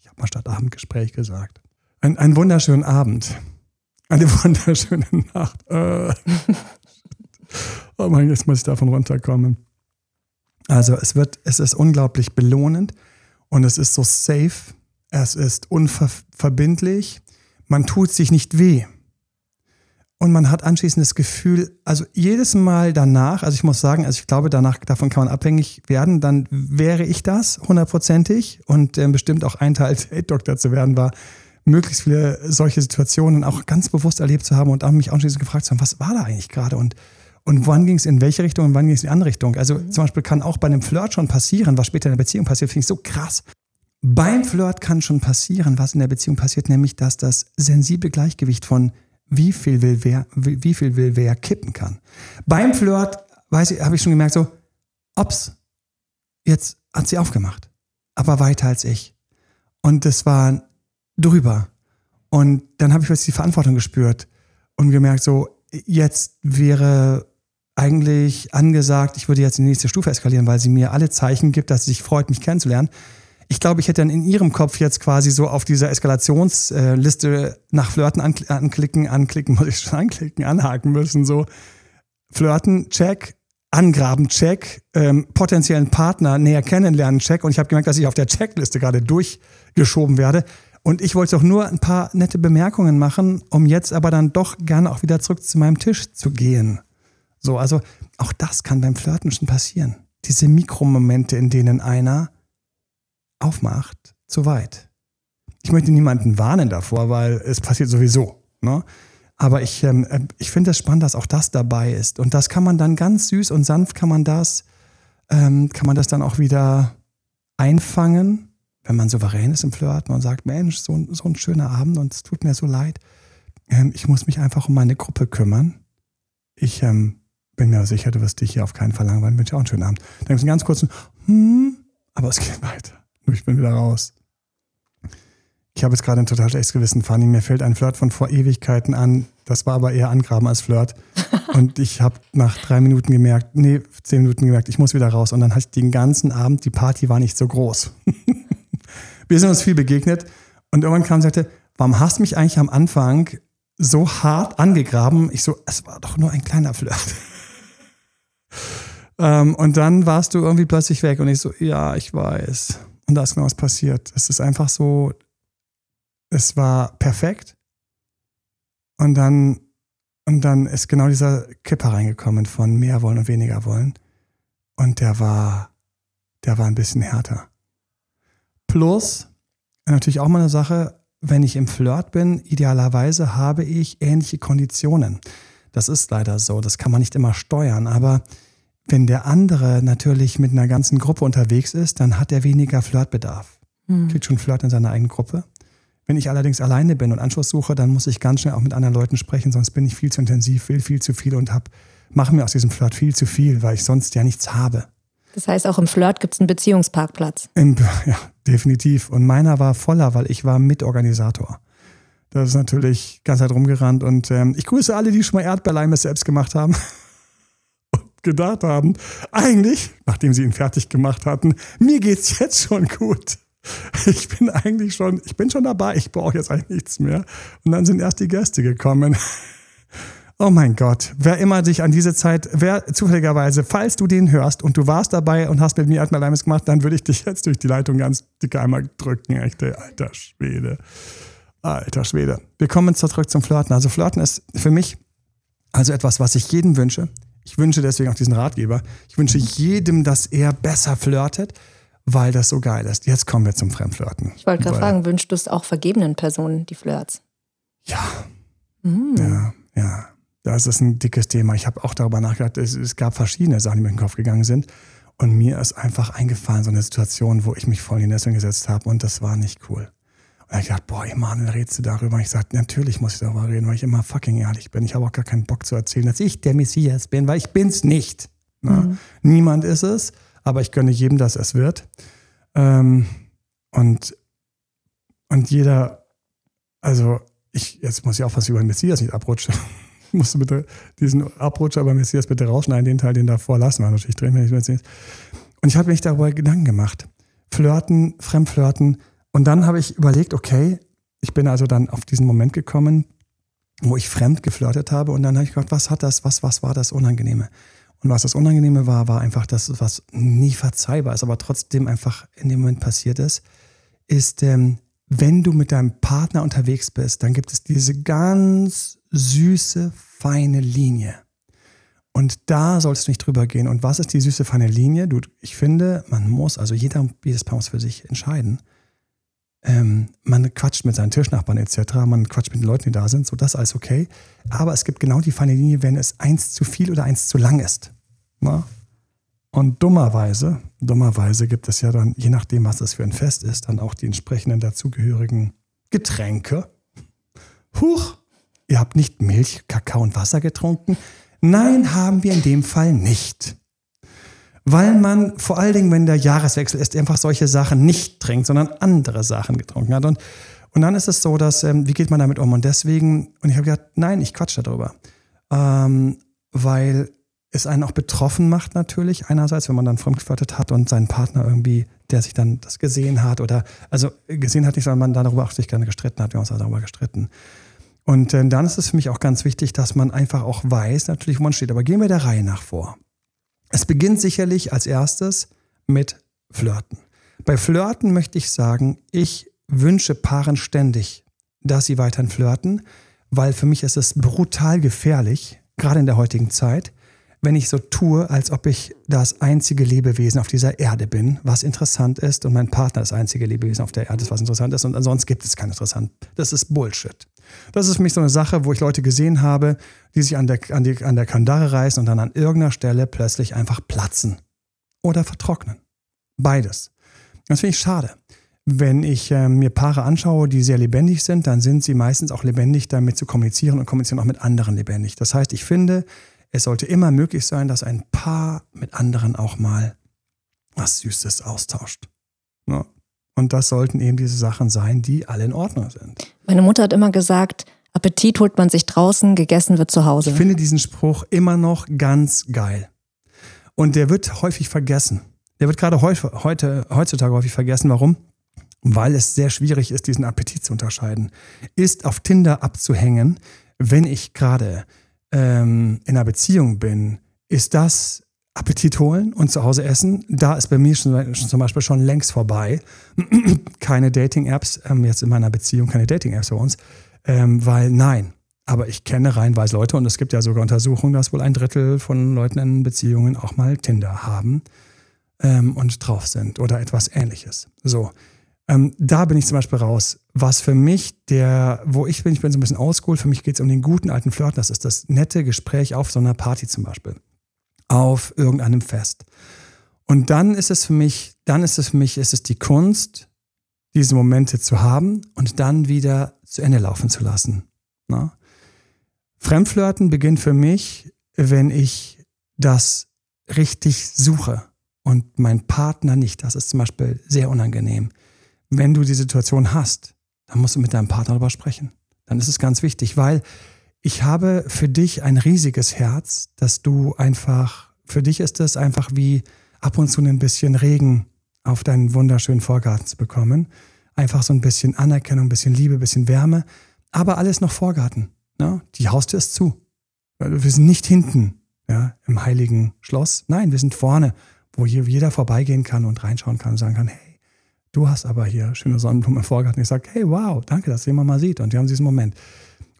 Ich habe mal statt Abendgespräch gesagt. Ein, einen wunderschönen Abend. Eine [LAUGHS] wunderschöne Nacht. Äh. [LAUGHS] oh mein, jetzt muss ich davon runterkommen. Also es wird, es ist unglaublich belohnend und es ist so safe, es ist unverbindlich, man tut sich nicht weh. Und man hat anschließend das Gefühl, also jedes Mal danach, also ich muss sagen, also ich glaube, danach, davon kann man abhängig werden, dann wäre ich das hundertprozentig und äh, bestimmt auch ein Teil [LAUGHS] Date-Doktor zu werden war, möglichst viele solche Situationen auch ganz bewusst erlebt zu haben und auch mich anschließend gefragt zu haben, was war da eigentlich gerade und und wann ging es in welche Richtung und wann ging es in die andere Richtung. Also mhm. zum Beispiel kann auch bei einem Flirt schon passieren, was später in der Beziehung passiert, finde ich so krass. Beim Flirt kann schon passieren, was in der Beziehung passiert, nämlich dass das sensible Gleichgewicht von wie viel will wer, wie viel will wer kippen kann. Beim Flirt, weiß ich, habe ich schon gemerkt, so, ups, jetzt hat sie aufgemacht, aber weiter als ich. Und das war drüber. Und dann habe ich plötzlich die Verantwortung gespürt und gemerkt, so, jetzt wäre eigentlich angesagt, ich würde jetzt die nächste Stufe eskalieren, weil sie mir alle Zeichen gibt, dass sie sich freut, mich kennenzulernen. Ich glaube, ich hätte dann in ihrem Kopf jetzt quasi so auf dieser Eskalationsliste nach Flirten anklicken, anklicken, [LAUGHS] muss ich schon anklicken, anhaken müssen. So Flirten, check, Angraben, check, ähm, potenziellen Partner näher kennenlernen, check. Und ich habe gemerkt, dass ich auf der Checkliste gerade durchgeschoben werde. Und ich wollte auch nur ein paar nette Bemerkungen machen, um jetzt aber dann doch gerne auch wieder zurück zu meinem Tisch zu gehen. So, also auch das kann beim Flirten schon passieren. Diese Mikromomente, in denen einer aufmacht, zu weit. Ich möchte niemanden warnen davor, weil es passiert sowieso. Ne? Aber ich, ähm, äh, ich finde es spannend, dass auch das dabei ist. Und das kann man dann ganz süß und sanft kann man das, ähm, kann man das dann auch wieder einfangen, wenn man souverän ist im Flirten und sagt, Mensch, so, so ein schöner Abend und es tut mir so leid. Ähm, ich muss mich einfach um meine Gruppe kümmern. Ich ähm, bin mir sicher, du wirst dich hier auf keinen Fall langweilen. Wünsche auch einen schönen Abend. Dann gibt es einen ganz kurzen, hm, aber es geht weiter. Ich bin wieder raus. Ich habe jetzt gerade ein total schlechtes Gewissen, Fanny. Mir fällt ein Flirt von vor Ewigkeiten an. Das war aber eher Angraben als Flirt. [LAUGHS] Und ich habe nach drei Minuten gemerkt, nee, zehn Minuten gemerkt, ich muss wieder raus. Und dann hatte ich den ganzen Abend, die Party war nicht so groß. [LAUGHS] Wir sind uns viel begegnet. Und irgendwann kam und sagte, warum hast du mich eigentlich am Anfang so hart angegraben? Ich so, es war doch nur ein kleiner Flirt. [LAUGHS] ähm, und dann warst du irgendwie plötzlich weg. Und ich so, ja, ich weiß. Und da ist genau was passiert. Es ist einfach so, es war perfekt. Und dann, und dann ist genau dieser Kipper reingekommen von mehr wollen und weniger wollen. Und der war, der war ein bisschen härter. Plus, natürlich auch mal eine Sache, wenn ich im Flirt bin, idealerweise habe ich ähnliche Konditionen. Das ist leider so, das kann man nicht immer steuern, aber wenn der andere natürlich mit einer ganzen Gruppe unterwegs ist, dann hat er weniger Flirtbedarf. Hm. Kriegt schon Flirt in seiner eigenen Gruppe. Wenn ich allerdings alleine bin und Anschluss suche, dann muss ich ganz schnell auch mit anderen Leuten sprechen, sonst bin ich viel zu intensiv, will viel zu viel und hab, mache mir aus diesem Flirt viel zu viel, weil ich sonst ja nichts habe. Das heißt, auch im Flirt gibt es einen Beziehungsparkplatz. Im, [LAUGHS] ja, definitiv. Und meiner war voller, weil ich war Mitorganisator. Das ist natürlich ganz halt rumgerannt. Und ähm, ich grüße alle, die schon mal Erdbeerleime selbst gemacht haben. [LAUGHS] gedacht haben, eigentlich, nachdem sie ihn fertig gemacht hatten, mir geht's jetzt schon gut. Ich bin eigentlich schon, ich bin schon dabei, ich brauche jetzt eigentlich nichts mehr. Und dann sind erst die Gäste gekommen. Oh mein Gott, wer immer sich an diese Zeit, wer zufälligerweise, falls du den hörst und du warst dabei und hast mit mir Atmaleimes gemacht, dann würde ich dich jetzt durch die Leitung ganz dick einmal drücken. Echte alter Schwede. Alter Schwede. Wir kommen zurück zum Flirten. Also Flirten ist für mich also etwas, was ich jedem wünsche. Ich wünsche deswegen auch diesen Ratgeber. Ich wünsche jedem, dass er besser flirtet, weil das so geil ist. Jetzt kommen wir zum Fremdflirten. Ich wollte gerade fragen, wünschst du es auch vergebenen Personen, die Flirts? Ja. Mm. Ja, ja. Das ist ein dickes Thema. Ich habe auch darüber nachgedacht, es, es, gab verschiedene Sachen, die mir in den Kopf gegangen sind. Und mir ist einfach eingefallen, so eine Situation, wo ich mich voll in die Nesseln gesetzt habe und das war nicht cool. Da ich gedacht, boah, Emanuel, redest du darüber? Ich sagte, natürlich muss ich darüber reden, weil ich immer fucking ehrlich bin. Ich habe auch gar keinen Bock zu erzählen, dass ich der Messias bin, weil ich bin's nicht. Mhm. Niemand ist es, aber ich gönne jedem, dass es wird. Ähm, und, und jeder, also ich, jetzt muss ich auch was über den Messias nicht abrutschen [LAUGHS] musst du bitte diesen Abrutscher bei Messias bitte rausschneiden, den Teil, den davor lassen wir natürlich drehen, wenn ich Messias. Und ich habe mich darüber Gedanken gemacht. Flirten, Fremdflirten. Und dann habe ich überlegt, okay, ich bin also dann auf diesen Moment gekommen, wo ich fremd geflirtet habe. Und dann habe ich gedacht, was hat das, was, was war das Unangenehme? Und was das Unangenehme war, war einfach das, was nie verzeihbar ist, aber trotzdem einfach in dem Moment passiert ist, ist, ähm, wenn du mit deinem Partner unterwegs bist, dann gibt es diese ganz süße, feine Linie. Und da sollst du nicht drüber gehen. Und was ist die süße, feine Linie? Du, ich finde, man muss, also jeder, jedes Paar muss für sich entscheiden. Ähm, man quatscht mit seinen Tischnachbarn etc., man quatscht mit den Leuten, die da sind, so das alles okay. Aber es gibt genau die feine Linie, wenn es eins zu viel oder eins zu lang ist. Na? Und dummerweise, dummerweise gibt es ja dann, je nachdem, was das für ein Fest ist, dann auch die entsprechenden dazugehörigen Getränke. Huch, ihr habt nicht Milch, Kakao und Wasser getrunken? Nein, haben wir in dem Fall nicht. Weil man vor allen Dingen, wenn der Jahreswechsel ist, einfach solche Sachen nicht trinkt, sondern andere Sachen getrunken hat. Und, und dann ist es so, dass, ähm, wie geht man damit um? Und deswegen, und ich habe gesagt, nein, ich quatsch darüber. Ähm, weil es einen auch betroffen macht natürlich. Einerseits, wenn man dann fremdgeflirtet hat und seinen Partner irgendwie, der sich dann das gesehen hat oder, also gesehen hat nicht, sondern man darüber auch sich gerne gestritten hat. Wir haben uns darüber gestritten. Und äh, dann ist es für mich auch ganz wichtig, dass man einfach auch weiß, natürlich, wo man steht. Aber gehen wir der Reihe nach vor. Es beginnt sicherlich als erstes mit Flirten. Bei Flirten möchte ich sagen, ich wünsche Paaren ständig, dass sie weiterhin flirten, weil für mich ist es brutal gefährlich, gerade in der heutigen Zeit, wenn ich so tue, als ob ich das einzige Lebewesen auf dieser Erde bin, was interessant ist und mein Partner das einzige Lebewesen auf der Erde ist, was interessant ist und ansonsten gibt es kein interessant. Das ist Bullshit. Das ist für mich so eine Sache, wo ich Leute gesehen habe, die sich an der, an die, an der Kandare reißen und dann an irgendeiner Stelle plötzlich einfach platzen oder vertrocknen. Beides. Das finde ich schade. Wenn ich äh, mir Paare anschaue, die sehr lebendig sind, dann sind sie meistens auch lebendig damit zu kommunizieren und kommunizieren auch mit anderen lebendig. Das heißt, ich finde, es sollte immer möglich sein, dass ein Paar mit anderen auch mal was Süßes austauscht. Und das sollten eben diese Sachen sein, die alle in Ordnung sind. Meine Mutter hat immer gesagt, Appetit holt man sich draußen, gegessen wird zu Hause. Ich finde diesen Spruch immer noch ganz geil. Und der wird häufig vergessen. Der wird gerade heute, heute, heutzutage häufig vergessen. Warum? Weil es sehr schwierig ist, diesen Appetit zu unterscheiden. Ist auf Tinder abzuhängen, wenn ich gerade ähm, in einer Beziehung bin, ist das Appetit holen und zu Hause essen. Da ist bei mir schon, schon zum Beispiel schon längst vorbei. [CLEARS THROAT] keine Dating-Apps, ähm, jetzt in meiner Beziehung keine Dating-Apps bei uns, ähm, weil nein. Aber ich kenne reinweise Leute und es gibt ja sogar Untersuchungen, dass wohl ein Drittel von Leuten in Beziehungen auch mal Tinder haben ähm, und drauf sind oder etwas ähnliches. So. Ähm, da bin ich zum Beispiel raus. Was für mich der, wo ich bin, ich bin so ein bisschen oldschool, für mich geht es um den guten alten Flirt, das ist das nette Gespräch auf so einer Party zum Beispiel auf irgendeinem Fest. Und dann ist es für mich, dann ist es für mich, ist es die Kunst, diese Momente zu haben und dann wieder zu Ende laufen zu lassen. Na? Fremdflirten beginnt für mich, wenn ich das richtig suche und mein Partner nicht. Das ist zum Beispiel sehr unangenehm. Wenn du die Situation hast, dann musst du mit deinem Partner darüber sprechen. Dann ist es ganz wichtig, weil ich habe für dich ein riesiges Herz, dass du einfach, für dich ist es einfach wie ab und zu ein bisschen Regen auf deinen wunderschönen Vorgarten zu bekommen. Einfach so ein bisschen Anerkennung, ein bisschen Liebe, ein bisschen Wärme, aber alles noch Vorgarten. Ne? Die Haustür ist zu. Wir sind nicht hinten ja, im heiligen Schloss. Nein, wir sind vorne, wo hier jeder vorbeigehen kann und reinschauen kann und sagen kann, hey, du hast aber hier schöne Sonnenblumen im Vorgarten. Ich sage, hey, wow, danke, dass jemand mal sieht. Und wir haben diesen Moment.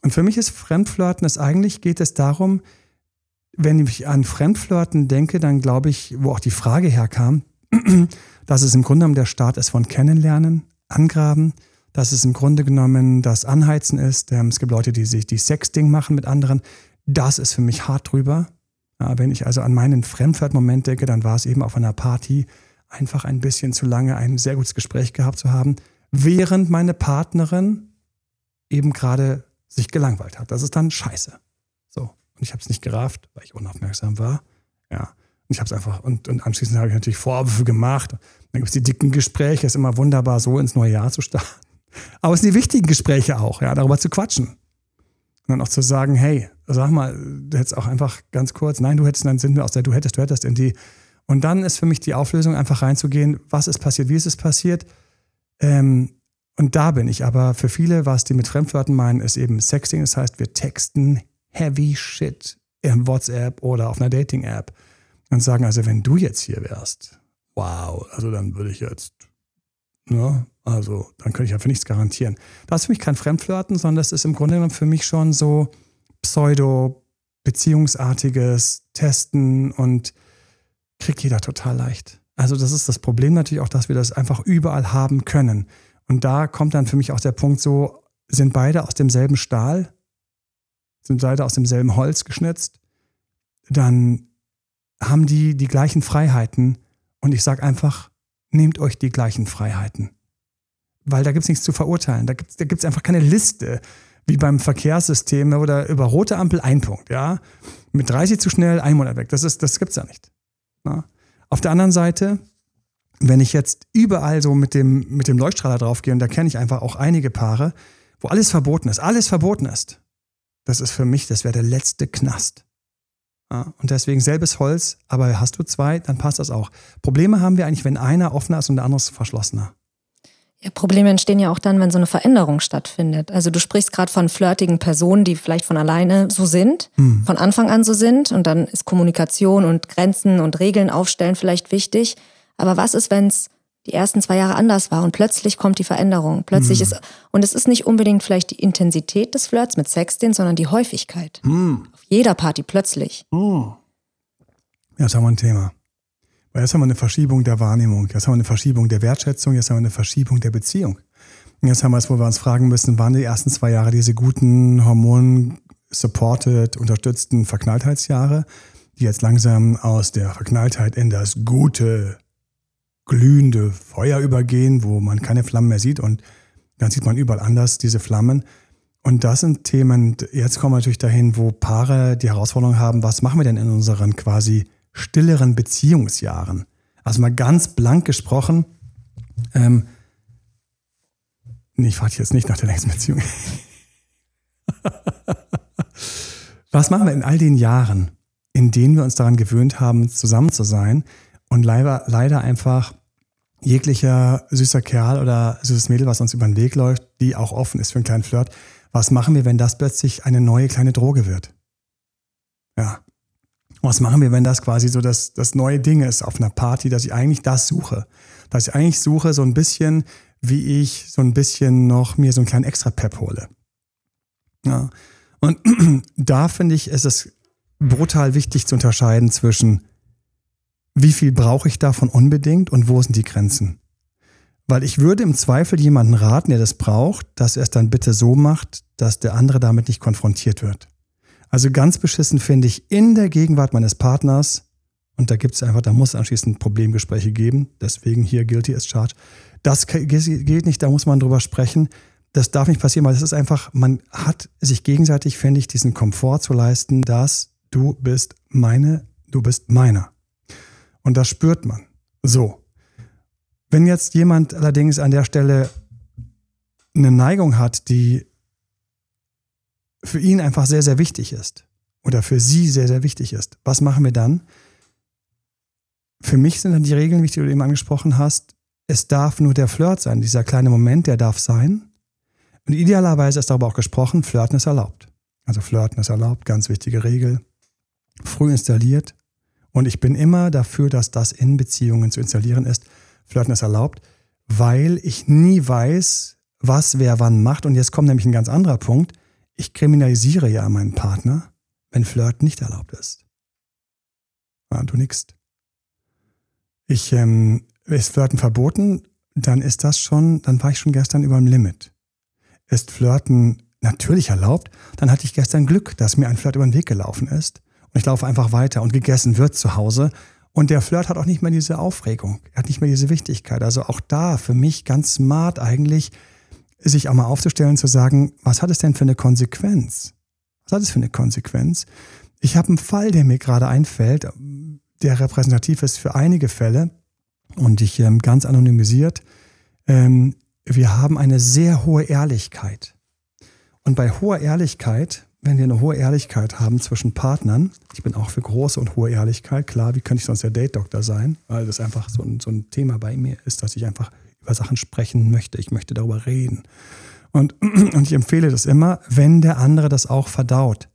Und für mich ist Fremdflirten, ist eigentlich geht es darum, wenn ich an Fremdflirten denke, dann glaube ich, wo auch die Frage herkam, [CLEARS THROAT] dass es im Grunde genommen der Start ist von Kennenlernen, Angraben, dass es im Grunde genommen das Anheizen ist. Es gibt Leute, die sich die Sexting machen mit anderen. Das ist für mich hart drüber. Wenn ich also an meinen Fremdflirt-Moment denke, dann war es eben auf einer Party einfach ein bisschen zu lange ein sehr gutes Gespräch gehabt zu haben, während meine Partnerin eben gerade sich gelangweilt hat. Das ist dann scheiße. So. Und ich habe es nicht gerafft, weil ich unaufmerksam war. Ja. Und ich habe es einfach, und, und anschließend habe ich natürlich Vorwürfe gemacht. Dann gibt es die dicken Gespräche, ist immer wunderbar, so ins neue Jahr zu starten. [LAUGHS] Aber es sind die wichtigen Gespräche auch, ja, darüber zu quatschen. Und dann auch zu sagen, hey, sag mal, du hättest auch einfach ganz kurz, nein, du hättest, dann sind wir aus der, du hättest, du hättest in die. Und dann ist für mich die Auflösung, einfach reinzugehen, was ist passiert, wie ist es passiert. Ähm, und da bin ich. Aber für viele, was die mit Fremdwörtern meinen, ist eben Sexting. Das heißt, wir texten heavy shit im WhatsApp oder auf einer Dating-App und sagen, also wenn du jetzt hier wärst, wow, also dann würde ich jetzt, ne, also dann könnte ich ja für nichts garantieren. Das ist für mich kein Fremdflirten, sondern das ist im Grunde genommen für mich schon so pseudo-beziehungsartiges Testen und kriegt jeder total leicht. Also das ist das Problem natürlich auch, dass wir das einfach überall haben können. Und da kommt dann für mich auch der Punkt so, sind beide aus demselben Stahl, sind beide aus demselben Holz geschnitzt, dann haben die die gleichen Freiheiten. Und ich sage einfach, nehmt euch die gleichen Freiheiten. Weil da gibt es nichts zu verurteilen. Da gibt es da gibt's einfach keine Liste, wie beim Verkehrssystem oder über rote Ampel ein Punkt. Ja? Mit 30 zu schnell, ein Monat weg. Das, das gibt es ja nicht. Na? Auf der anderen Seite wenn ich jetzt überall so mit dem, mit dem Leuchtstrahler draufgehe, und da kenne ich einfach auch einige Paare, wo alles verboten ist, alles verboten ist, das ist für mich, das wäre der letzte Knast. Ja, und deswegen selbes Holz, aber hast du zwei, dann passt das auch. Probleme haben wir eigentlich, wenn einer offener ist und der andere ist verschlossener. Ja, Probleme entstehen ja auch dann, wenn so eine Veränderung stattfindet. Also du sprichst gerade von flirtigen Personen, die vielleicht von alleine so sind, hm. von Anfang an so sind und dann ist Kommunikation und Grenzen und Regeln aufstellen vielleicht wichtig. Aber was ist, wenn es die ersten zwei Jahre anders war und plötzlich kommt die Veränderung. Plötzlich mm. ist, und es ist nicht unbedingt vielleicht die Intensität des Flirts mit Sexting, sondern die Häufigkeit. Mm. Auf jeder Party plötzlich. Mm. Ja, jetzt haben wir ein Thema. Weil jetzt haben wir eine Verschiebung der Wahrnehmung, jetzt haben wir eine Verschiebung der Wertschätzung, jetzt haben wir eine Verschiebung der Beziehung. Und jetzt haben wir es, wo wir uns fragen müssen, waren die ersten zwei Jahre diese guten, hormon-supported, unterstützten Verknalltheitsjahre, die jetzt langsam aus der Verknalltheit in das gute, glühende Feuer übergehen, wo man keine Flammen mehr sieht und dann sieht man überall anders diese Flammen. Und das sind Themen, jetzt kommen wir natürlich dahin, wo Paare die Herausforderung haben, was machen wir denn in unseren quasi stilleren Beziehungsjahren? Also mal ganz blank gesprochen, ähm, nee, ich frage jetzt nicht nach der längsten Beziehung. [LAUGHS] was machen wir in all den Jahren, in denen wir uns daran gewöhnt haben, zusammen zu sein und leider, leider einfach jeglicher süßer Kerl oder süßes Mädel, was uns über den Weg läuft, die auch offen ist für einen kleinen Flirt, was machen wir, wenn das plötzlich eine neue kleine Droge wird? Ja. Was machen wir, wenn das quasi so das, das neue Ding ist auf einer Party, dass ich eigentlich das suche? Dass ich eigentlich suche so ein bisschen, wie ich so ein bisschen noch mir so einen kleinen Extra-Pep hole. Ja. Und [CLEARS THROAT] da finde ich, ist es brutal wichtig zu unterscheiden zwischen, wie viel brauche ich davon unbedingt und wo sind die Grenzen? Weil ich würde im Zweifel jemanden raten, der das braucht, dass er es dann bitte so macht, dass der andere damit nicht konfrontiert wird. Also ganz beschissen finde ich in der Gegenwart meines Partners, und da gibt es einfach, da muss anschließend Problemgespräche geben, deswegen hier Guilty as Charged. Das geht nicht, da muss man drüber sprechen. Das darf nicht passieren, weil es ist einfach, man hat sich gegenseitig, finde ich, diesen Komfort zu leisten, dass du bist meine, du bist meiner. Und das spürt man. So. Wenn jetzt jemand allerdings an der Stelle eine Neigung hat, die für ihn einfach sehr, sehr wichtig ist oder für sie sehr, sehr wichtig ist, was machen wir dann? Für mich sind dann die Regeln, wie du eben angesprochen hast, es darf nur der Flirt sein, dieser kleine Moment, der darf sein. Und idealerweise ist darüber auch gesprochen, Flirten ist erlaubt. Also Flirten ist erlaubt, ganz wichtige Regel. Früh installiert. Und ich bin immer dafür, dass das in Beziehungen zu installieren ist. Flirten ist erlaubt, weil ich nie weiß, was wer wann macht. Und jetzt kommt nämlich ein ganz anderer Punkt. Ich kriminalisiere ja meinen Partner, wenn Flirt nicht erlaubt ist. Ja, du nix. Ich, ähm, ist Flirten verboten, dann ist das schon, dann war ich schon gestern über dem Limit. Ist Flirten natürlich erlaubt, dann hatte ich gestern Glück, dass mir ein Flirt über den Weg gelaufen ist. Und ich laufe einfach weiter und gegessen wird zu Hause und der Flirt hat auch nicht mehr diese Aufregung, er hat nicht mehr diese Wichtigkeit. Also auch da für mich ganz smart eigentlich, sich auch mal aufzustellen, zu sagen, was hat es denn für eine Konsequenz? Was hat es für eine Konsequenz? Ich habe einen Fall, der mir gerade einfällt, der repräsentativ ist für einige Fälle und ich ähm, ganz anonymisiert. Ähm, wir haben eine sehr hohe Ehrlichkeit. Und bei hoher Ehrlichkeit wenn wir eine hohe Ehrlichkeit haben zwischen Partnern, ich bin auch für große und hohe Ehrlichkeit, klar, wie könnte ich sonst der Date-Doktor sein, weil das einfach so ein, so ein Thema bei mir ist, dass ich einfach über Sachen sprechen möchte, ich möchte darüber reden. Und, [CLEARS THROAT] und ich empfehle das immer, wenn der andere das auch verdaut.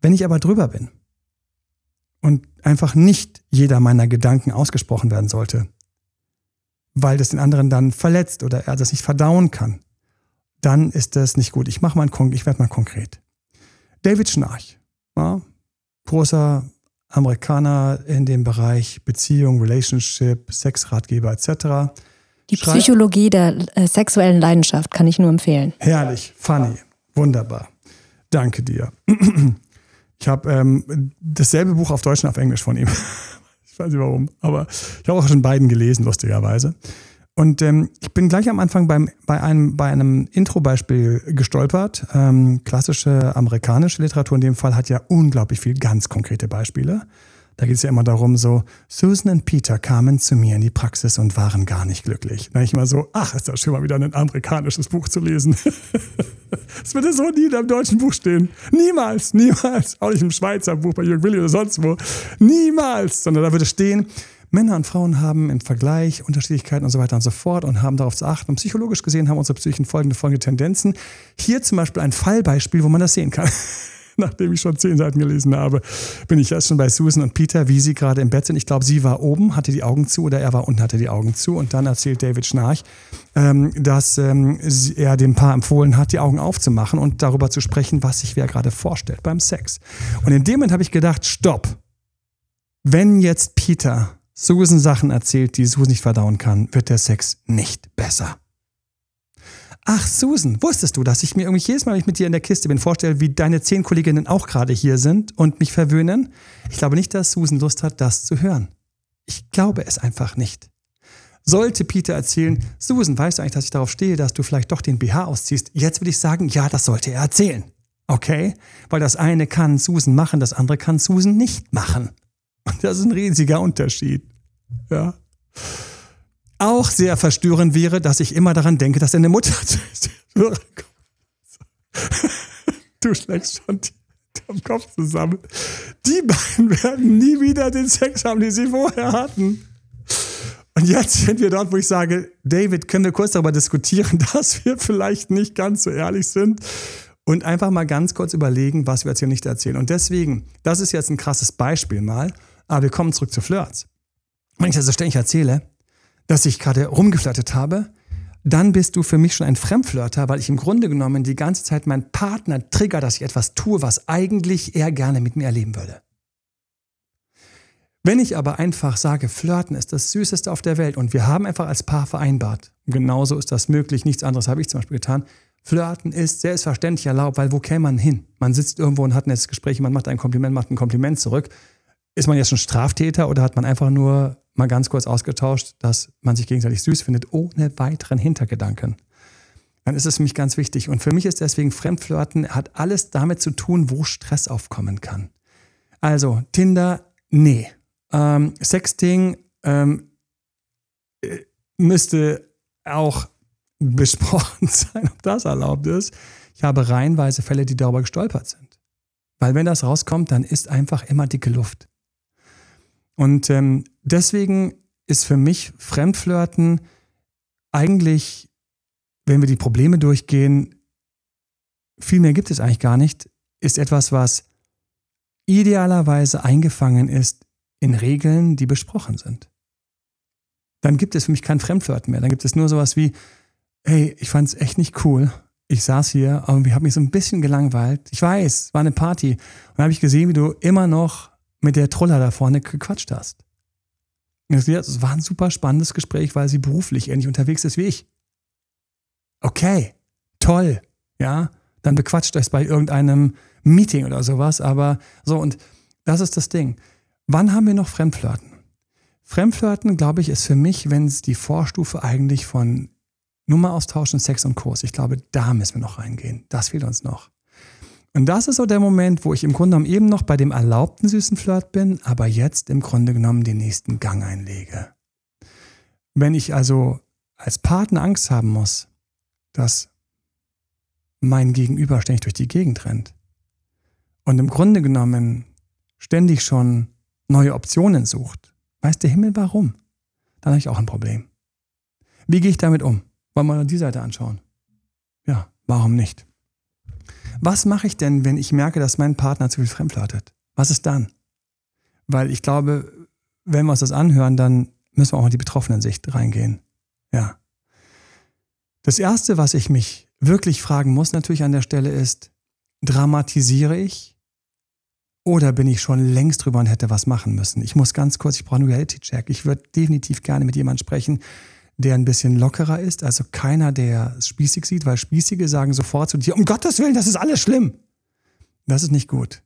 Wenn ich aber drüber bin und einfach nicht jeder meiner Gedanken ausgesprochen werden sollte, weil das den anderen dann verletzt oder er das nicht verdauen kann, dann ist das nicht gut. Ich mache mal, ich werde mal konkret. David Schnarch, ja, großer Amerikaner in dem Bereich Beziehung, Relationship, Sexratgeber etc. Die Psychologie der äh, sexuellen Leidenschaft kann ich nur empfehlen. Herrlich, funny, wunderbar. Danke dir. Ich habe ähm, dasselbe Buch auf Deutsch und auf Englisch von ihm. [LAUGHS] ich weiß nicht warum, aber ich habe auch schon beiden gelesen, lustigerweise. Und ähm, ich bin gleich am Anfang beim, bei einem, bei einem Intro-Beispiel gestolpert. Ähm, klassische amerikanische Literatur in dem Fall hat ja unglaublich viel ganz konkrete Beispiele. Da geht es ja immer darum, so, Susan und Peter kamen zu mir in die Praxis und waren gar nicht glücklich. Da ich immer so, ach, ist das schon mal wieder ein amerikanisches Buch zu lesen. [LAUGHS] Das würde so nie in einem deutschen Buch stehen. Niemals, niemals. Auch nicht im Schweizer Buch bei Jürgen Willi oder sonst wo. Niemals. Sondern da würde stehen, Männer und Frauen haben im Vergleich Unterschiedlichkeiten und so weiter und so fort und haben darauf zu achten. Und psychologisch gesehen haben unsere Psychen folgende, folgende Tendenzen. Hier zum Beispiel ein Fallbeispiel, wo man das sehen kann. [LAUGHS] Nachdem ich schon zehn Seiten gelesen habe, bin ich erst schon bei Susan und Peter, wie sie gerade im Bett sind. Ich glaube, sie war oben, hatte die Augen zu oder er war unten, hatte die Augen zu. Und dann erzählt David Schnarch, ähm, dass ähm, er dem Paar empfohlen hat, die Augen aufzumachen und darüber zu sprechen, was sich wer gerade vorstellt beim Sex. Und in dem Moment habe ich gedacht, stopp. Wenn jetzt Peter Susan Sachen erzählt, die Susan nicht verdauen kann, wird der Sex nicht besser. Ach, Susan, wusstest du, dass ich mir irgendwie jedes Mal, wenn ich mit dir in der Kiste bin, vorstelle, wie deine zehn Kolleginnen auch gerade hier sind und mich verwöhnen? Ich glaube nicht, dass Susan Lust hat, das zu hören. Ich glaube es einfach nicht. Sollte Peter erzählen, Susan, weißt du eigentlich, dass ich darauf stehe, dass du vielleicht doch den BH ausziehst? Jetzt würde ich sagen, ja, das sollte er erzählen. Okay? Weil das eine kann Susan machen, das andere kann Susan nicht machen. Und [LAUGHS] das ist ein riesiger Unterschied. Ja. Auch sehr verstörend wäre, dass ich immer daran denke, dass deine Mutter. [LAUGHS] [LAUGHS] du schlägst schon am Kopf zusammen. Die beiden werden nie wieder den Sex haben, den sie vorher hatten. Und jetzt sind wir dort, wo ich sage, David, können wir kurz darüber diskutieren, dass wir vielleicht nicht ganz so ehrlich sind und einfach mal ganz kurz überlegen, was wir jetzt hier nicht erzählen. Und deswegen, das ist jetzt ein krasses Beispiel mal, aber wir kommen zurück zu Flirts. Wenn ich das so ständig erzähle, dass ich gerade rumgeflirtet habe, dann bist du für mich schon ein Fremdflirter, weil ich im Grunde genommen die ganze Zeit meinen Partner trigger, dass ich etwas tue, was eigentlich er gerne mit mir erleben würde. Wenn ich aber einfach sage, Flirten ist das Süßeste auf der Welt und wir haben einfach als Paar vereinbart, genauso ist das möglich, nichts anderes habe ich zum Beispiel getan, Flirten ist selbstverständlich erlaubt, weil wo käme man hin? Man sitzt irgendwo und hat ein Gespräch, man macht ein Kompliment, macht ein Kompliment zurück. Ist man jetzt schon Straftäter oder hat man einfach nur mal ganz kurz ausgetauscht, dass man sich gegenseitig süß findet, ohne weiteren Hintergedanken? Dann ist es für mich ganz wichtig. Und für mich ist deswegen Fremdflirten hat alles damit zu tun, wo Stress aufkommen kann. Also Tinder, nee ähm, Sexting ähm, äh, müsste auch [LAUGHS] besprochen sein, ob das erlaubt ist. Ich habe reihenweise Fälle, die darüber gestolpert sind. Weil wenn das rauskommt, dann ist einfach immer dicke Luft. Und ähm, deswegen ist für mich Fremdflirten eigentlich, wenn wir die Probleme durchgehen, viel mehr gibt es eigentlich gar nicht, ist etwas, was idealerweise eingefangen ist in Regeln, die besprochen sind. Dann gibt es für mich kein Fremdflirten mehr. Dann gibt es nur sowas wie, hey, ich fand es echt nicht cool. Ich saß hier und ich habe mich so ein bisschen gelangweilt. Ich weiß, war eine Party. Und habe ich gesehen, wie du immer noch mit der Troller da vorne gequatscht hast. Es war ein super spannendes Gespräch, weil sie beruflich ähnlich unterwegs ist wie ich. Okay, toll, ja. Dann bequatscht euch bei irgendeinem Meeting oder sowas, aber so und das ist das Ding. Wann haben wir noch Fremdflirten? Fremdflirten, glaube ich, ist für mich, wenn es die Vorstufe eigentlich von Nummer austauschen, Sex und Kurs. Ich glaube, da müssen wir noch reingehen. Das fehlt uns noch. Und das ist so der Moment, wo ich im Grunde genommen eben noch bei dem erlaubten süßen Flirt bin, aber jetzt im Grunde genommen den nächsten Gang einlege. Wenn ich also als Partner Angst haben muss, dass mein Gegenüber ständig durch die Gegend rennt und im Grunde genommen ständig schon neue Optionen sucht, weiß der Himmel warum, dann habe ich auch ein Problem. Wie gehe ich damit um? Wollen wir mal die Seite anschauen? Ja, warum nicht? Was mache ich denn, wenn ich merke, dass mein Partner zu viel fremdflirtet? Was ist dann? Weil ich glaube, wenn wir uns das anhören, dann müssen wir auch in die betroffenen Sicht reingehen. Ja. Das Erste, was ich mich wirklich fragen muss natürlich an der Stelle ist, dramatisiere ich oder bin ich schon längst drüber und hätte was machen müssen? Ich muss ganz kurz, ich brauche einen Reality-Check. Ich würde definitiv gerne mit jemandem sprechen, der ein bisschen lockerer ist. Also keiner, der spießig sieht, weil Spießige sagen sofort zu dir, um Gottes Willen, das ist alles schlimm. Das ist nicht gut.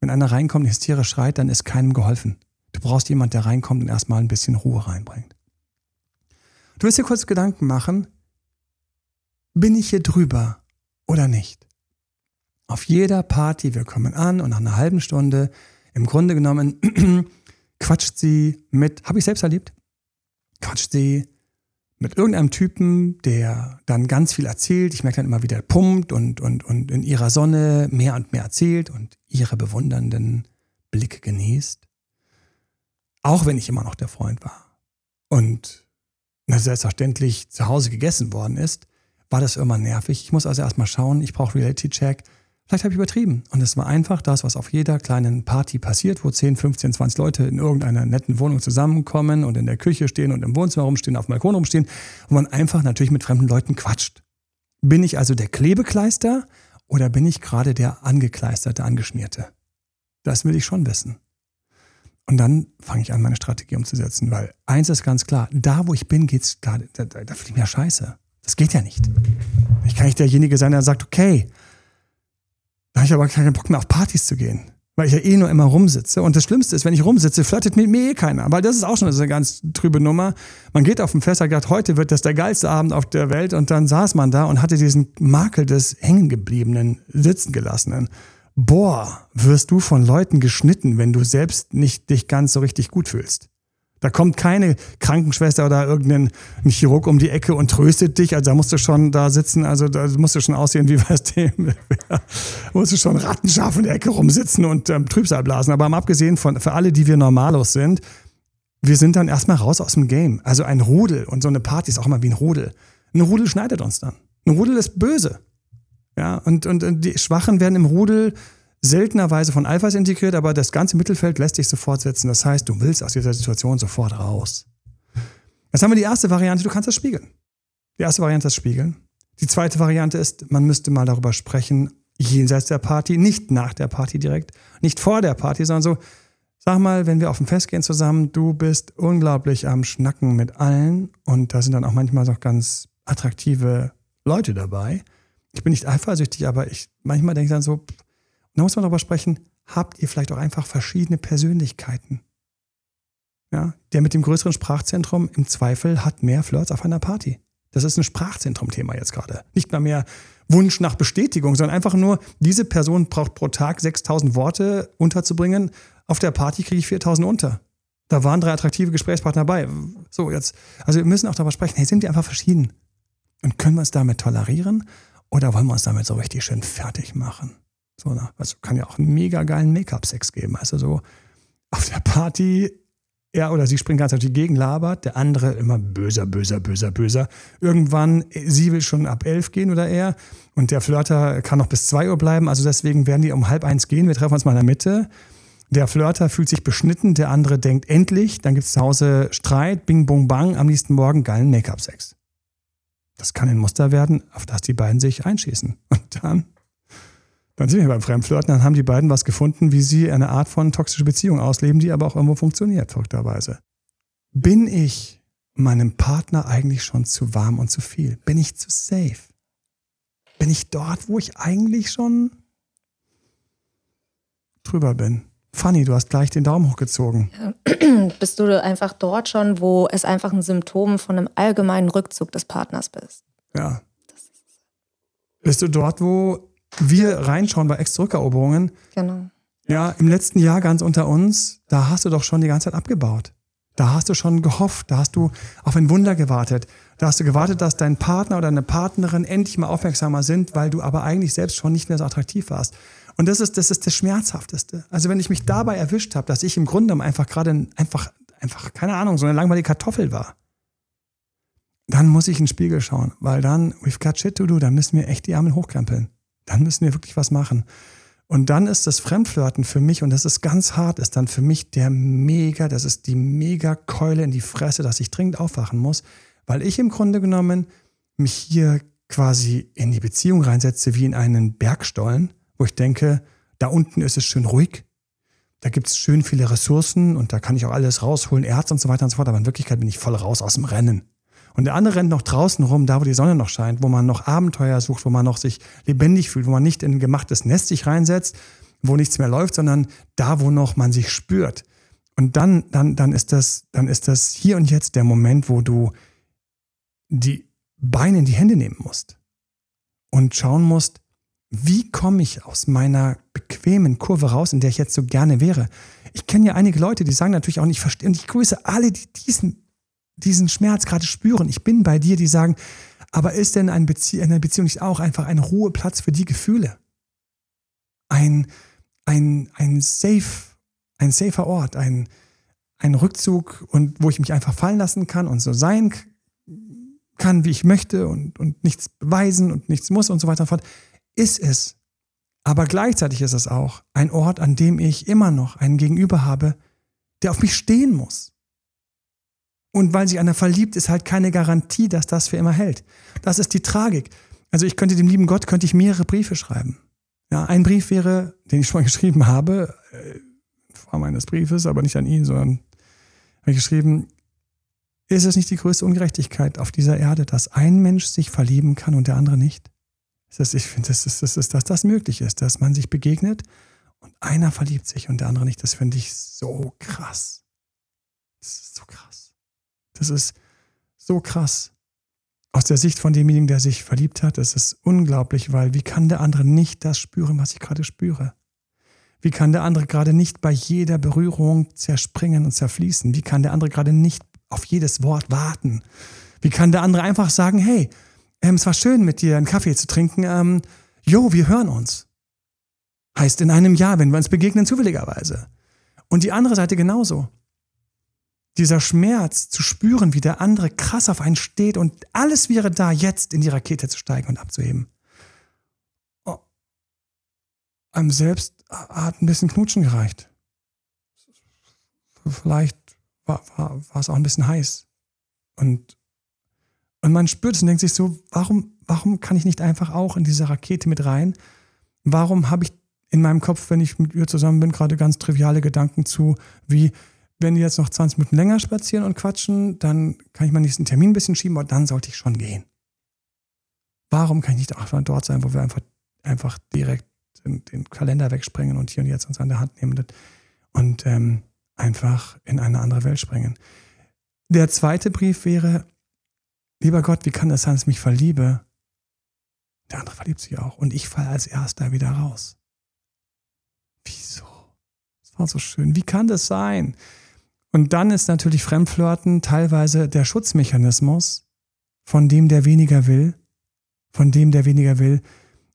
Wenn einer reinkommt und hysterisch schreit, dann ist keinem geholfen. Du brauchst jemanden, der reinkommt und erstmal ein bisschen Ruhe reinbringt. Du wirst dir kurz Gedanken machen, bin ich hier drüber oder nicht? auf jeder Party, wir kommen an und nach einer halben Stunde, im Grunde genommen, [CLEARS THROAT] quatscht sie mit, habe ich selbst erlebt, quatscht sie mit irgendeinem Typen, der dann ganz viel erzählt. Ich merke dann immer wieder, pumpt und, und, und in ihrer Sonne mehr und mehr erzählt und ihre bewundernden Blicke genießt. Auch wenn ich immer noch der Freund war. Und na, selbstverständlich zu Hause gegessen worden ist, war das immer nervig. Ich muss also erstmal schauen, ich brauche Reality-Check. Vielleicht habe ich übertrieben. Und es war einfach das, was auf jeder kleinen Party passiert, wo 10, 15, 20 Leute in irgendeiner netten Wohnung zusammenkommen und in der Küche stehen und im Wohnzimmer rumstehen, auf dem Balkon rumstehen, wo man einfach natürlich mit fremden Leuten quatscht. Bin ich also der Klebekleister oder bin ich gerade der Angekleisterte, Angeschmierte? Das will ich schon wissen. Und dann fange ich an, meine Strategie umzusetzen, weil eins ist ganz klar, da wo ich bin, geht's gerade, da, da, da fühle ich mir scheiße. Das geht ja nicht. Ich kann nicht derjenige sein, der sagt, okay, da habe ich aber keinen Bock mehr auf Partys zu gehen. weil ich ja eh nur immer rumsitze. Und das Schlimmste ist, wenn ich rumsitze, flirtet mit mir eh keiner. Weil das ist auch schon eine ganz trübe Nummer. Man geht auf dem Fest, hat heute wird das der geilste Abend auf der Welt. Und dann saß man da und hatte diesen Makel des Hängengebliebenen, Sitzen gelassenen. Boah, wirst du von Leuten geschnitten, wenn du selbst nicht dich ganz so richtig gut fühlst. Da kommt keine Krankenschwester oder irgendein Chirurg um die Ecke und tröstet dich. Also da musst du schon da sitzen, also da musst du schon aussehen wie was [LAUGHS] dem. musst du schon rattenscharf in der Ecke rumsitzen und ähm, Trübsal blasen. Aber abgesehen von, für alle, die wir Normalos sind, wir sind dann erstmal raus aus dem Game. Also ein Rudel und so eine Party ist auch immer wie ein Rudel. Ein Rudel schneidet uns dann. Ein Rudel ist böse. Ja, und, und, und die Schwachen werden im Rudel seltenerweise von Alphas integriert, aber das ganze Mittelfeld lässt sich sofort setzen. Das heißt, du willst aus dieser Situation sofort raus. Jetzt haben wir die erste Variante, du kannst das spiegeln. Die erste Variante ist Spiegeln. Die zweite Variante ist, man müsste mal darüber sprechen, jenseits der Party, nicht nach der Party direkt, nicht vor der Party, sondern so, sag mal, wenn wir auf ein Fest gehen zusammen, du bist unglaublich am Schnacken mit allen und da sind dann auch manchmal noch ganz attraktive Leute dabei. Ich bin nicht eifersüchtig, aber ich manchmal denke ich dann so, da muss man darüber sprechen, habt ihr vielleicht auch einfach verschiedene Persönlichkeiten? Ja, der mit dem größeren Sprachzentrum im Zweifel hat mehr Flirts auf einer Party. Das ist ein Sprachzentrum-Thema jetzt gerade. Nicht mal mehr Wunsch nach Bestätigung, sondern einfach nur, diese Person braucht pro Tag 6000 Worte unterzubringen. Auf der Party kriege ich 4000 unter. Da waren drei attraktive Gesprächspartner dabei. So, jetzt, also wir müssen auch darüber sprechen, hey, sind die einfach verschieden? Und können wir uns damit tolerieren? Oder wollen wir uns damit so richtig schön fertig machen? So, ne? Also kann ja auch einen mega geilen Make-up-Sex geben. Also so auf der Party, er oder sie springt ganz auf die Gegend, labert, der andere immer böser, böser, böser, böser. Irgendwann, sie will schon ab elf gehen oder er und der Flirter kann noch bis zwei Uhr bleiben. Also deswegen werden die um halb eins gehen. Wir treffen uns mal in der Mitte. Der Flirter fühlt sich beschnitten, der andere denkt endlich, dann gibt es zu Hause Streit, bing, bong, bang, am nächsten Morgen geilen Make-up-Sex. Das kann ein Muster werden, auf das die beiden sich einschießen. Und dann dann sind wir beim Fremdflirten, dann haben die beiden was gefunden, wie sie eine Art von toxische Beziehung ausleben, die aber auch irgendwo funktioniert, verrückterweise. Bin ich meinem Partner eigentlich schon zu warm und zu viel? Bin ich zu safe? Bin ich dort, wo ich eigentlich schon drüber bin? Fanny, du hast gleich den Daumen hochgezogen. [CLEARS THROAT] Bist du einfach dort schon, wo es einfach ein Symptom von einem allgemeinen Rückzug des Partners bist? Ja. Bist du dort, wo wir reinschauen bei Ex-Zurückeroberungen. Genau. Ja, im letzten Jahr ganz unter uns, da hast du doch schon die ganze Zeit abgebaut. Da hast du schon gehofft, da hast du auf ein Wunder gewartet. Da hast du gewartet, dass dein Partner oder deine Partnerin endlich mal aufmerksamer sind, weil du aber eigentlich selbst schon nicht mehr so attraktiv warst. Und das ist das, ist das Schmerzhafteste. Also wenn ich mich dabei erwischt habe, dass ich im Grunde einfach gerade einfach, einfach, keine Ahnung, so eine langweilige Kartoffel war, dann muss ich in den Spiegel schauen, weil dann, we've got shit to do, dann müssen wir echt die Ärmel hochkrempeln dann müssen wir wirklich was machen. Und dann ist das Fremdflirten für mich, und das ist ganz hart, ist dann für mich der mega, das ist die mega Keule in die Fresse, dass ich dringend aufwachen muss, weil ich im Grunde genommen mich hier quasi in die Beziehung reinsetze wie in einen Bergstollen, wo ich denke, da unten ist es schön ruhig, da gibt es schön viele Ressourcen und da kann ich auch alles rausholen, Erz und so weiter und so fort, aber in Wirklichkeit bin ich voll raus aus dem Rennen. Und der andere rennt noch draußen rum, da wo die Sonne noch scheint, wo man noch Abenteuer sucht, wo man noch sich lebendig fühlt, wo man nicht in ein gemachtes Nest sich reinsetzt, wo nichts mehr läuft, sondern da, wo noch man sich spürt. Und dann, dann, dann ist das, dann ist das hier und jetzt der Moment, wo du die Beine in die Hände nehmen musst und schauen musst, wie komme ich aus meiner bequemen Kurve raus, in der ich jetzt so gerne wäre. Ich kenne ja einige Leute, die sagen natürlich auch nicht, verstehe, und ich grüße alle, die diesen diesen Schmerz gerade spüren, ich bin bei dir, die sagen, aber ist denn eine, Bezie eine Beziehung nicht auch einfach ein Ruheplatz für die Gefühle? Ein, ein, ein safe, ein safer Ort, ein, ein Rückzug und wo ich mich einfach fallen lassen kann und so sein kann, wie ich möchte und, und nichts beweisen und nichts muss und so weiter und fort, ist es. Aber gleichzeitig ist es auch ein Ort, an dem ich immer noch einen Gegenüber habe, der auf mich stehen muss und weil sich einer verliebt, ist halt keine Garantie, dass das für immer hält. Das ist die Tragik. Also ich könnte dem lieben Gott, könnte ich mehrere Briefe schreiben. Ja, ein Brief wäre, den ich schon mal [LAUGHS] geschrieben habe, äh, Form meines Briefes, aber nicht an ihn, sondern habe ich geschrieben, ist es nicht die größte Ungerechtigkeit auf dieser Erde, dass ein Mensch sich verlieben kann und der andere nicht? Das, ich finde, dass das, das, das, das möglich ist, dass man sich begegnet und einer verliebt sich und der andere nicht. Das finde ich so krass. Das ist so krass. Das ist so krass. Aus der Sicht von demjenigen, der sich verliebt hat, ist es unglaublich, weil wie kann der andere nicht das spüren, was ich gerade spüre? Wie kann der andere gerade nicht bei jeder Berührung zerspringen und zerfließen? Wie kann der andere gerade nicht auf jedes Wort warten? Wie kann der andere einfach sagen, hey, ähm, es war schön mit dir einen Kaffee zu trinken, ähm, jo, wir hören uns. Heißt in einem Jahr, wenn wir uns begegnen, zufälligerweise. Und die andere Seite genauso. Dieser Schmerz zu spüren, wie der andere krass auf einen steht und alles wäre da, jetzt in die Rakete zu steigen und abzuheben. Oh. Einem selbst hat ein bisschen Knutschen gereicht. Vielleicht war, war, war es auch ein bisschen heiß. Und, und man spürt es und denkt sich so, warum, warum kann ich nicht einfach auch in diese Rakete mit rein? Warum habe ich in meinem Kopf, wenn ich mit ihr zusammen bin, gerade ganz triviale Gedanken zu, wie, wenn die jetzt noch 20 Minuten länger spazieren und quatschen, dann kann ich meinen nächsten Termin ein bisschen schieben, aber dann sollte ich schon gehen. Warum kann ich nicht auch dort sein, wo wir einfach, einfach direkt den, den Kalender wegspringen und hier und jetzt uns an der Hand nehmen und ähm, einfach in eine andere Welt springen? Der zweite Brief wäre, lieber Gott, wie kann es sein, dass ich mich verliebe? Der andere verliebt sich auch und ich falle als erster wieder raus. Wieso? Das war so schön. Wie kann das sein? Und dann ist natürlich Fremdflirten teilweise der Schutzmechanismus von dem, der weniger will, von dem, der weniger will,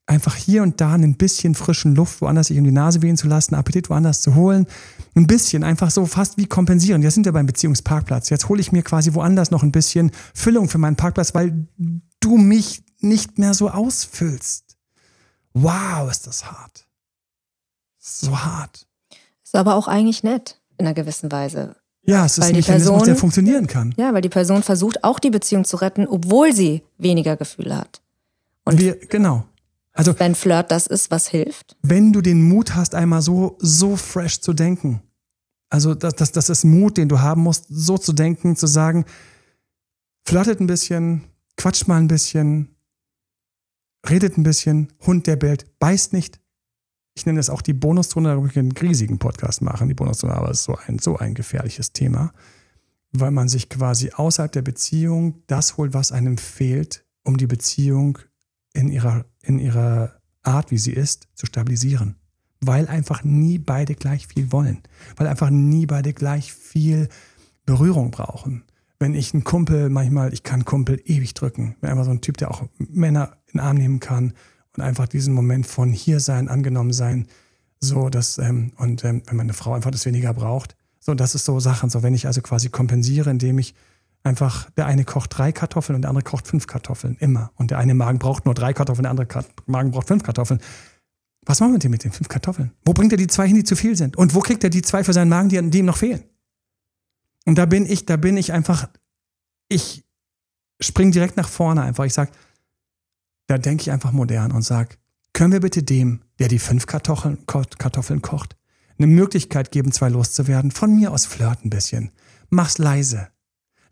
einfach hier und da ein bisschen frischen Luft woanders sich um die Nase wehen zu lassen, Appetit woanders zu holen. Ein bisschen, einfach so fast wie kompensieren. Jetzt sind wir beim Beziehungsparkplatz. Jetzt hole ich mir quasi woanders noch ein bisschen Füllung für meinen Parkplatz, weil du mich nicht mehr so ausfüllst. Wow, ist das hart. So hart. Ist aber auch eigentlich nett, in einer gewissen Weise. Ja, es ist weil ein Mechanismus, Person, der funktionieren kann. Ja, weil die Person versucht auch die Beziehung zu retten, obwohl sie weniger Gefühle hat. Und Wir, genau. Also, wenn Flirt das ist, was hilft. Wenn du den Mut hast, einmal so, so fresh zu denken. Also, das, das, das ist Mut, den du haben musst, so zu denken, zu sagen, flirtet ein bisschen, quatscht mal ein bisschen, redet ein bisschen, Hund, der bellt, beißt nicht, ich nenne das auch die Bonuszone, da würde ich einen riesigen Podcast machen, die Bonuszone, aber es ist so ein, so ein gefährliches Thema, weil man sich quasi außerhalb der Beziehung das holt, was einem fehlt, um die Beziehung in ihrer, in ihrer Art, wie sie ist, zu stabilisieren. Weil einfach nie beide gleich viel wollen. Weil einfach nie beide gleich viel Berührung brauchen. Wenn ich einen Kumpel manchmal, ich kann Kumpel ewig drücken. Wenn einfach so ein Typ, der auch Männer in den Arm nehmen kann und einfach diesen Moment von hier sein, angenommen sein, so dass, ähm, und ähm, wenn meine Frau einfach das weniger braucht, so, das ist so Sachen, so wenn ich also quasi kompensiere, indem ich einfach, der eine kocht drei Kartoffeln und der andere kocht fünf Kartoffeln, immer. Und der eine Magen braucht nur drei Kartoffeln, der andere Magen braucht fünf Kartoffeln. Was machen wir denn mit den fünf Kartoffeln? Wo bringt er die zwei hin, die zu viel sind? Und wo kriegt er die zwei für seinen Magen, die, die ihm noch fehlen? Und da bin ich, da bin ich einfach, ich spring direkt nach vorne einfach. Ich sage, da denke ich einfach modern und sage, können wir bitte dem, der die fünf Kartoffeln, Kartoffeln kocht, eine Möglichkeit geben, zwei loszuwerden? Von mir aus flirt ein bisschen. Mach's leise.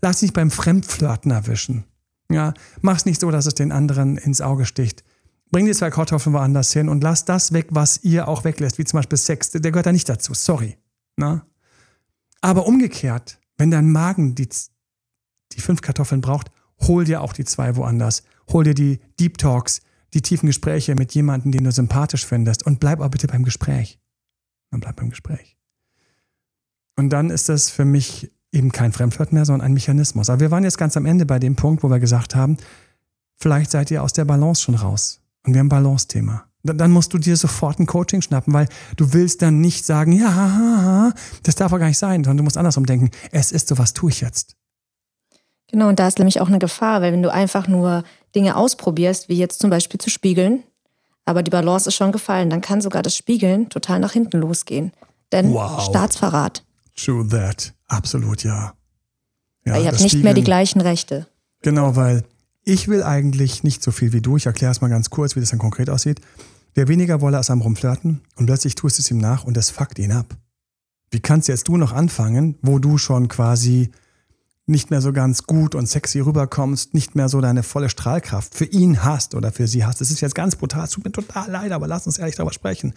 Lass dich beim Fremdflirten erwischen. Ja, mach's nicht so, dass es den anderen ins Auge sticht. Bring die zwei Kartoffeln woanders hin und lass das weg, was ihr auch weglässt, wie zum Beispiel Sex. Der gehört da nicht dazu. Sorry. Na? Aber umgekehrt, wenn dein Magen die, die fünf Kartoffeln braucht, hol dir auch die zwei woanders hol dir die Deep Talks, die tiefen Gespräche mit jemandem, den du sympathisch findest und bleib auch bitte beim Gespräch. Dann bleib beim Gespräch. Und dann ist das für mich eben kein Fremdwort mehr, sondern ein Mechanismus. Aber wir waren jetzt ganz am Ende bei dem Punkt, wo wir gesagt haben, vielleicht seid ihr aus der Balance schon raus. Und wir haben Balance-Thema. Dann musst du dir sofort ein Coaching schnappen, weil du willst dann nicht sagen, ja, das darf aber gar nicht sein, sondern du musst andersrum denken, es ist so, was tue ich jetzt? Genau, und da ist nämlich auch eine Gefahr, weil wenn du einfach nur Dinge ausprobierst, wie jetzt zum Beispiel zu spiegeln, aber die Balance ist schon gefallen, dann kann sogar das Spiegeln total nach hinten losgehen. Denn wow. Staatsverrat. True that. Absolut, ja. ja weil ihr habt nicht Spiegeln, mehr die gleichen Rechte. Genau, weil ich will eigentlich nicht so viel wie du. Ich erkläre es mal ganz kurz, wie das dann konkret aussieht. Wer weniger wolle als am rumflirten und plötzlich tust du es ihm nach und das fuckt ihn ab. Wie kannst jetzt du noch anfangen, wo du schon quasi nicht mehr so ganz gut und sexy rüberkommst, nicht mehr so deine volle Strahlkraft für ihn hast oder für sie hast. Das ist jetzt ganz brutal, es tut mir total leid, aber lass uns ehrlich darüber sprechen.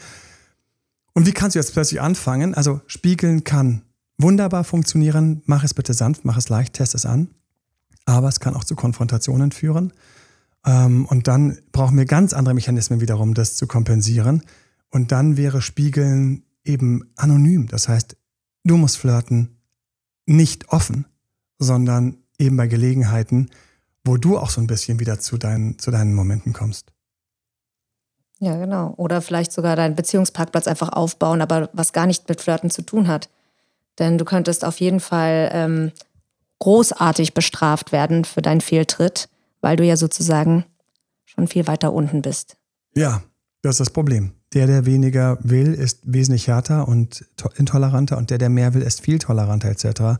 Und wie kannst du jetzt plötzlich anfangen? Also spiegeln kann wunderbar funktionieren. Mach es bitte sanft, mach es leicht, test es an. Aber es kann auch zu Konfrontationen führen. Ähm, und dann brauchen wir ganz andere Mechanismen wiederum, das zu kompensieren. Und dann wäre Spiegeln eben anonym. Das heißt, du musst flirten nicht offen, sondern eben bei Gelegenheiten, wo du auch so ein bisschen wieder zu deinen, zu deinen Momenten kommst. Ja, genau. Oder vielleicht sogar deinen Beziehungsparkplatz einfach aufbauen, aber was gar nicht mit Flirten zu tun hat. Denn du könntest auf jeden Fall ähm, großartig bestraft werden für deinen Fehltritt, weil du ja sozusagen schon viel weiter unten bist. Ja, das ist das Problem. Der, der weniger will, ist wesentlich härter und intoleranter und der, der mehr will, ist viel toleranter etc.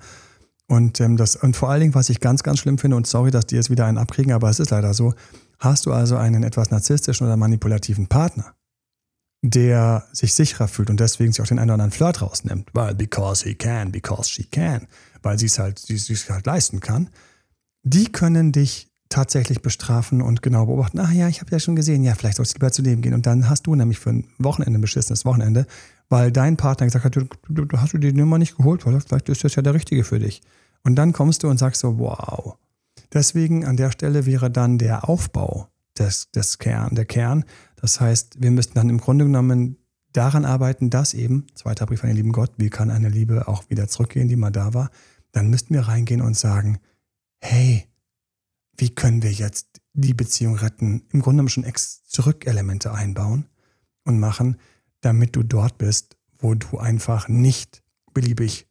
Und, ähm, das, und vor allen Dingen, was ich ganz, ganz schlimm finde, und sorry, dass die jetzt wieder einen abkriegen, aber es ist leider so, hast du also einen etwas narzisstischen oder manipulativen Partner, der sich sicherer fühlt und deswegen sich auch den einen oder anderen Flirt rausnimmt, weil because he can, because she can, weil sie es halt, es halt leisten kann, die können dich tatsächlich bestrafen und genau beobachten, ach ja, ich habe ja schon gesehen, ja, vielleicht sollst du lieber zu dem gehen. Und dann hast du nämlich für ein Wochenende ein beschissenes Wochenende, weil dein Partner gesagt hat, du, du, du hast du die Nummer nicht geholt, weil vielleicht ist das ja der Richtige für dich. Und dann kommst du und sagst so, wow. Deswegen an der Stelle wäre dann der Aufbau des, des Kern, der Kern. Das heißt, wir müssten dann im Grunde genommen daran arbeiten, dass eben, zweiter Brief an den lieben Gott, wie kann eine Liebe auch wieder zurückgehen, die mal da war, dann müssten wir reingehen und sagen, hey, wie können wir jetzt die Beziehung retten? Im Grunde genommen schon Ex-Zurück-Elemente einbauen und machen, damit du dort bist, wo du einfach nicht beliebig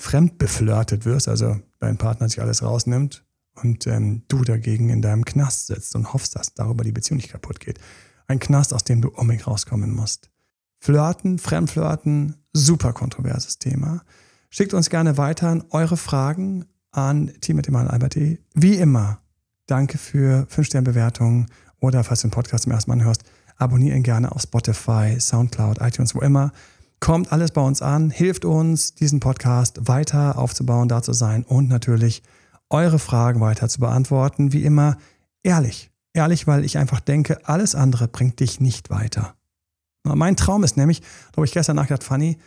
fremd beflirtet wirst, also dein Partner sich alles rausnimmt und ähm, du dagegen in deinem Knast sitzt und hoffst, dass darüber die Beziehung nicht kaputt geht. Ein Knast, aus dem du unbedingt rauskommen musst. Flirten, Fremdflirten, super kontroverses Thema. Schickt uns gerne weiter eure Fragen an team.emanuelalbert.de. Wie immer, danke für 5-Sterne-Bewertungen oder falls du den Podcast zum ersten Mal hörst, abonniere ihn gerne auf Spotify, Soundcloud, iTunes, wo immer. Kommt alles bei uns an, hilft uns, diesen Podcast weiter aufzubauen, da zu sein und natürlich eure Fragen weiter zu beantworten. Wie immer, ehrlich. Ehrlich, weil ich einfach denke, alles andere bringt dich nicht weiter. Mein Traum ist nämlich, da habe ich gestern nachgedacht, Fanny,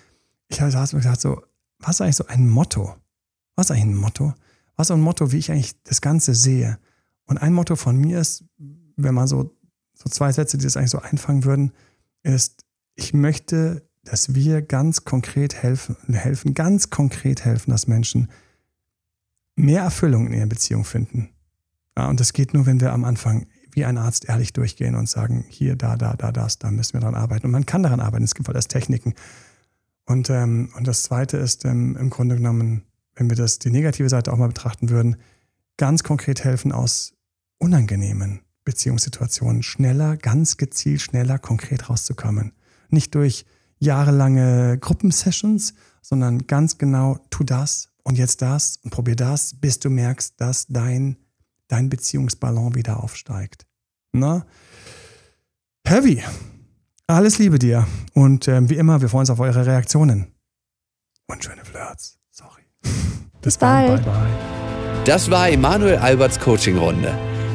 ich habe mir gedacht, so, was ist eigentlich so ein Motto? Was ist eigentlich ein Motto? Was ist ein Motto, wie ich eigentlich das Ganze sehe? Und ein Motto von mir ist, wenn man so, so zwei Sätze, die das eigentlich so einfangen würden, ist, ich möchte, dass wir ganz konkret helfen, helfen, ganz konkret helfen, dass Menschen mehr Erfüllung in ihrer Beziehung finden. Ja, und das geht nur, wenn wir am Anfang wie ein Arzt ehrlich durchgehen und sagen, hier, da, da, da, das, da müssen wir dran arbeiten. Und man kann daran arbeiten, es gibt halt erst Techniken. Und, ähm, und das Zweite ist ähm, im Grunde genommen, wenn wir das die negative Seite auch mal betrachten würden, ganz konkret helfen aus unangenehmen Beziehungssituationen schneller, ganz gezielt schneller, konkret rauszukommen. Nicht durch jahrelange Gruppensessions, sondern ganz genau, tu das und jetzt das und probier das, bis du merkst, dass dein, dein Beziehungsballon wieder aufsteigt. Na? Heavy. Alles Liebe dir. Und äh, wie immer, wir freuen uns auf eure Reaktionen. Und schöne Flirts. [LAUGHS] Bis bald. Bye, bye. Das war Emanuel Alberts Coaching-Runde.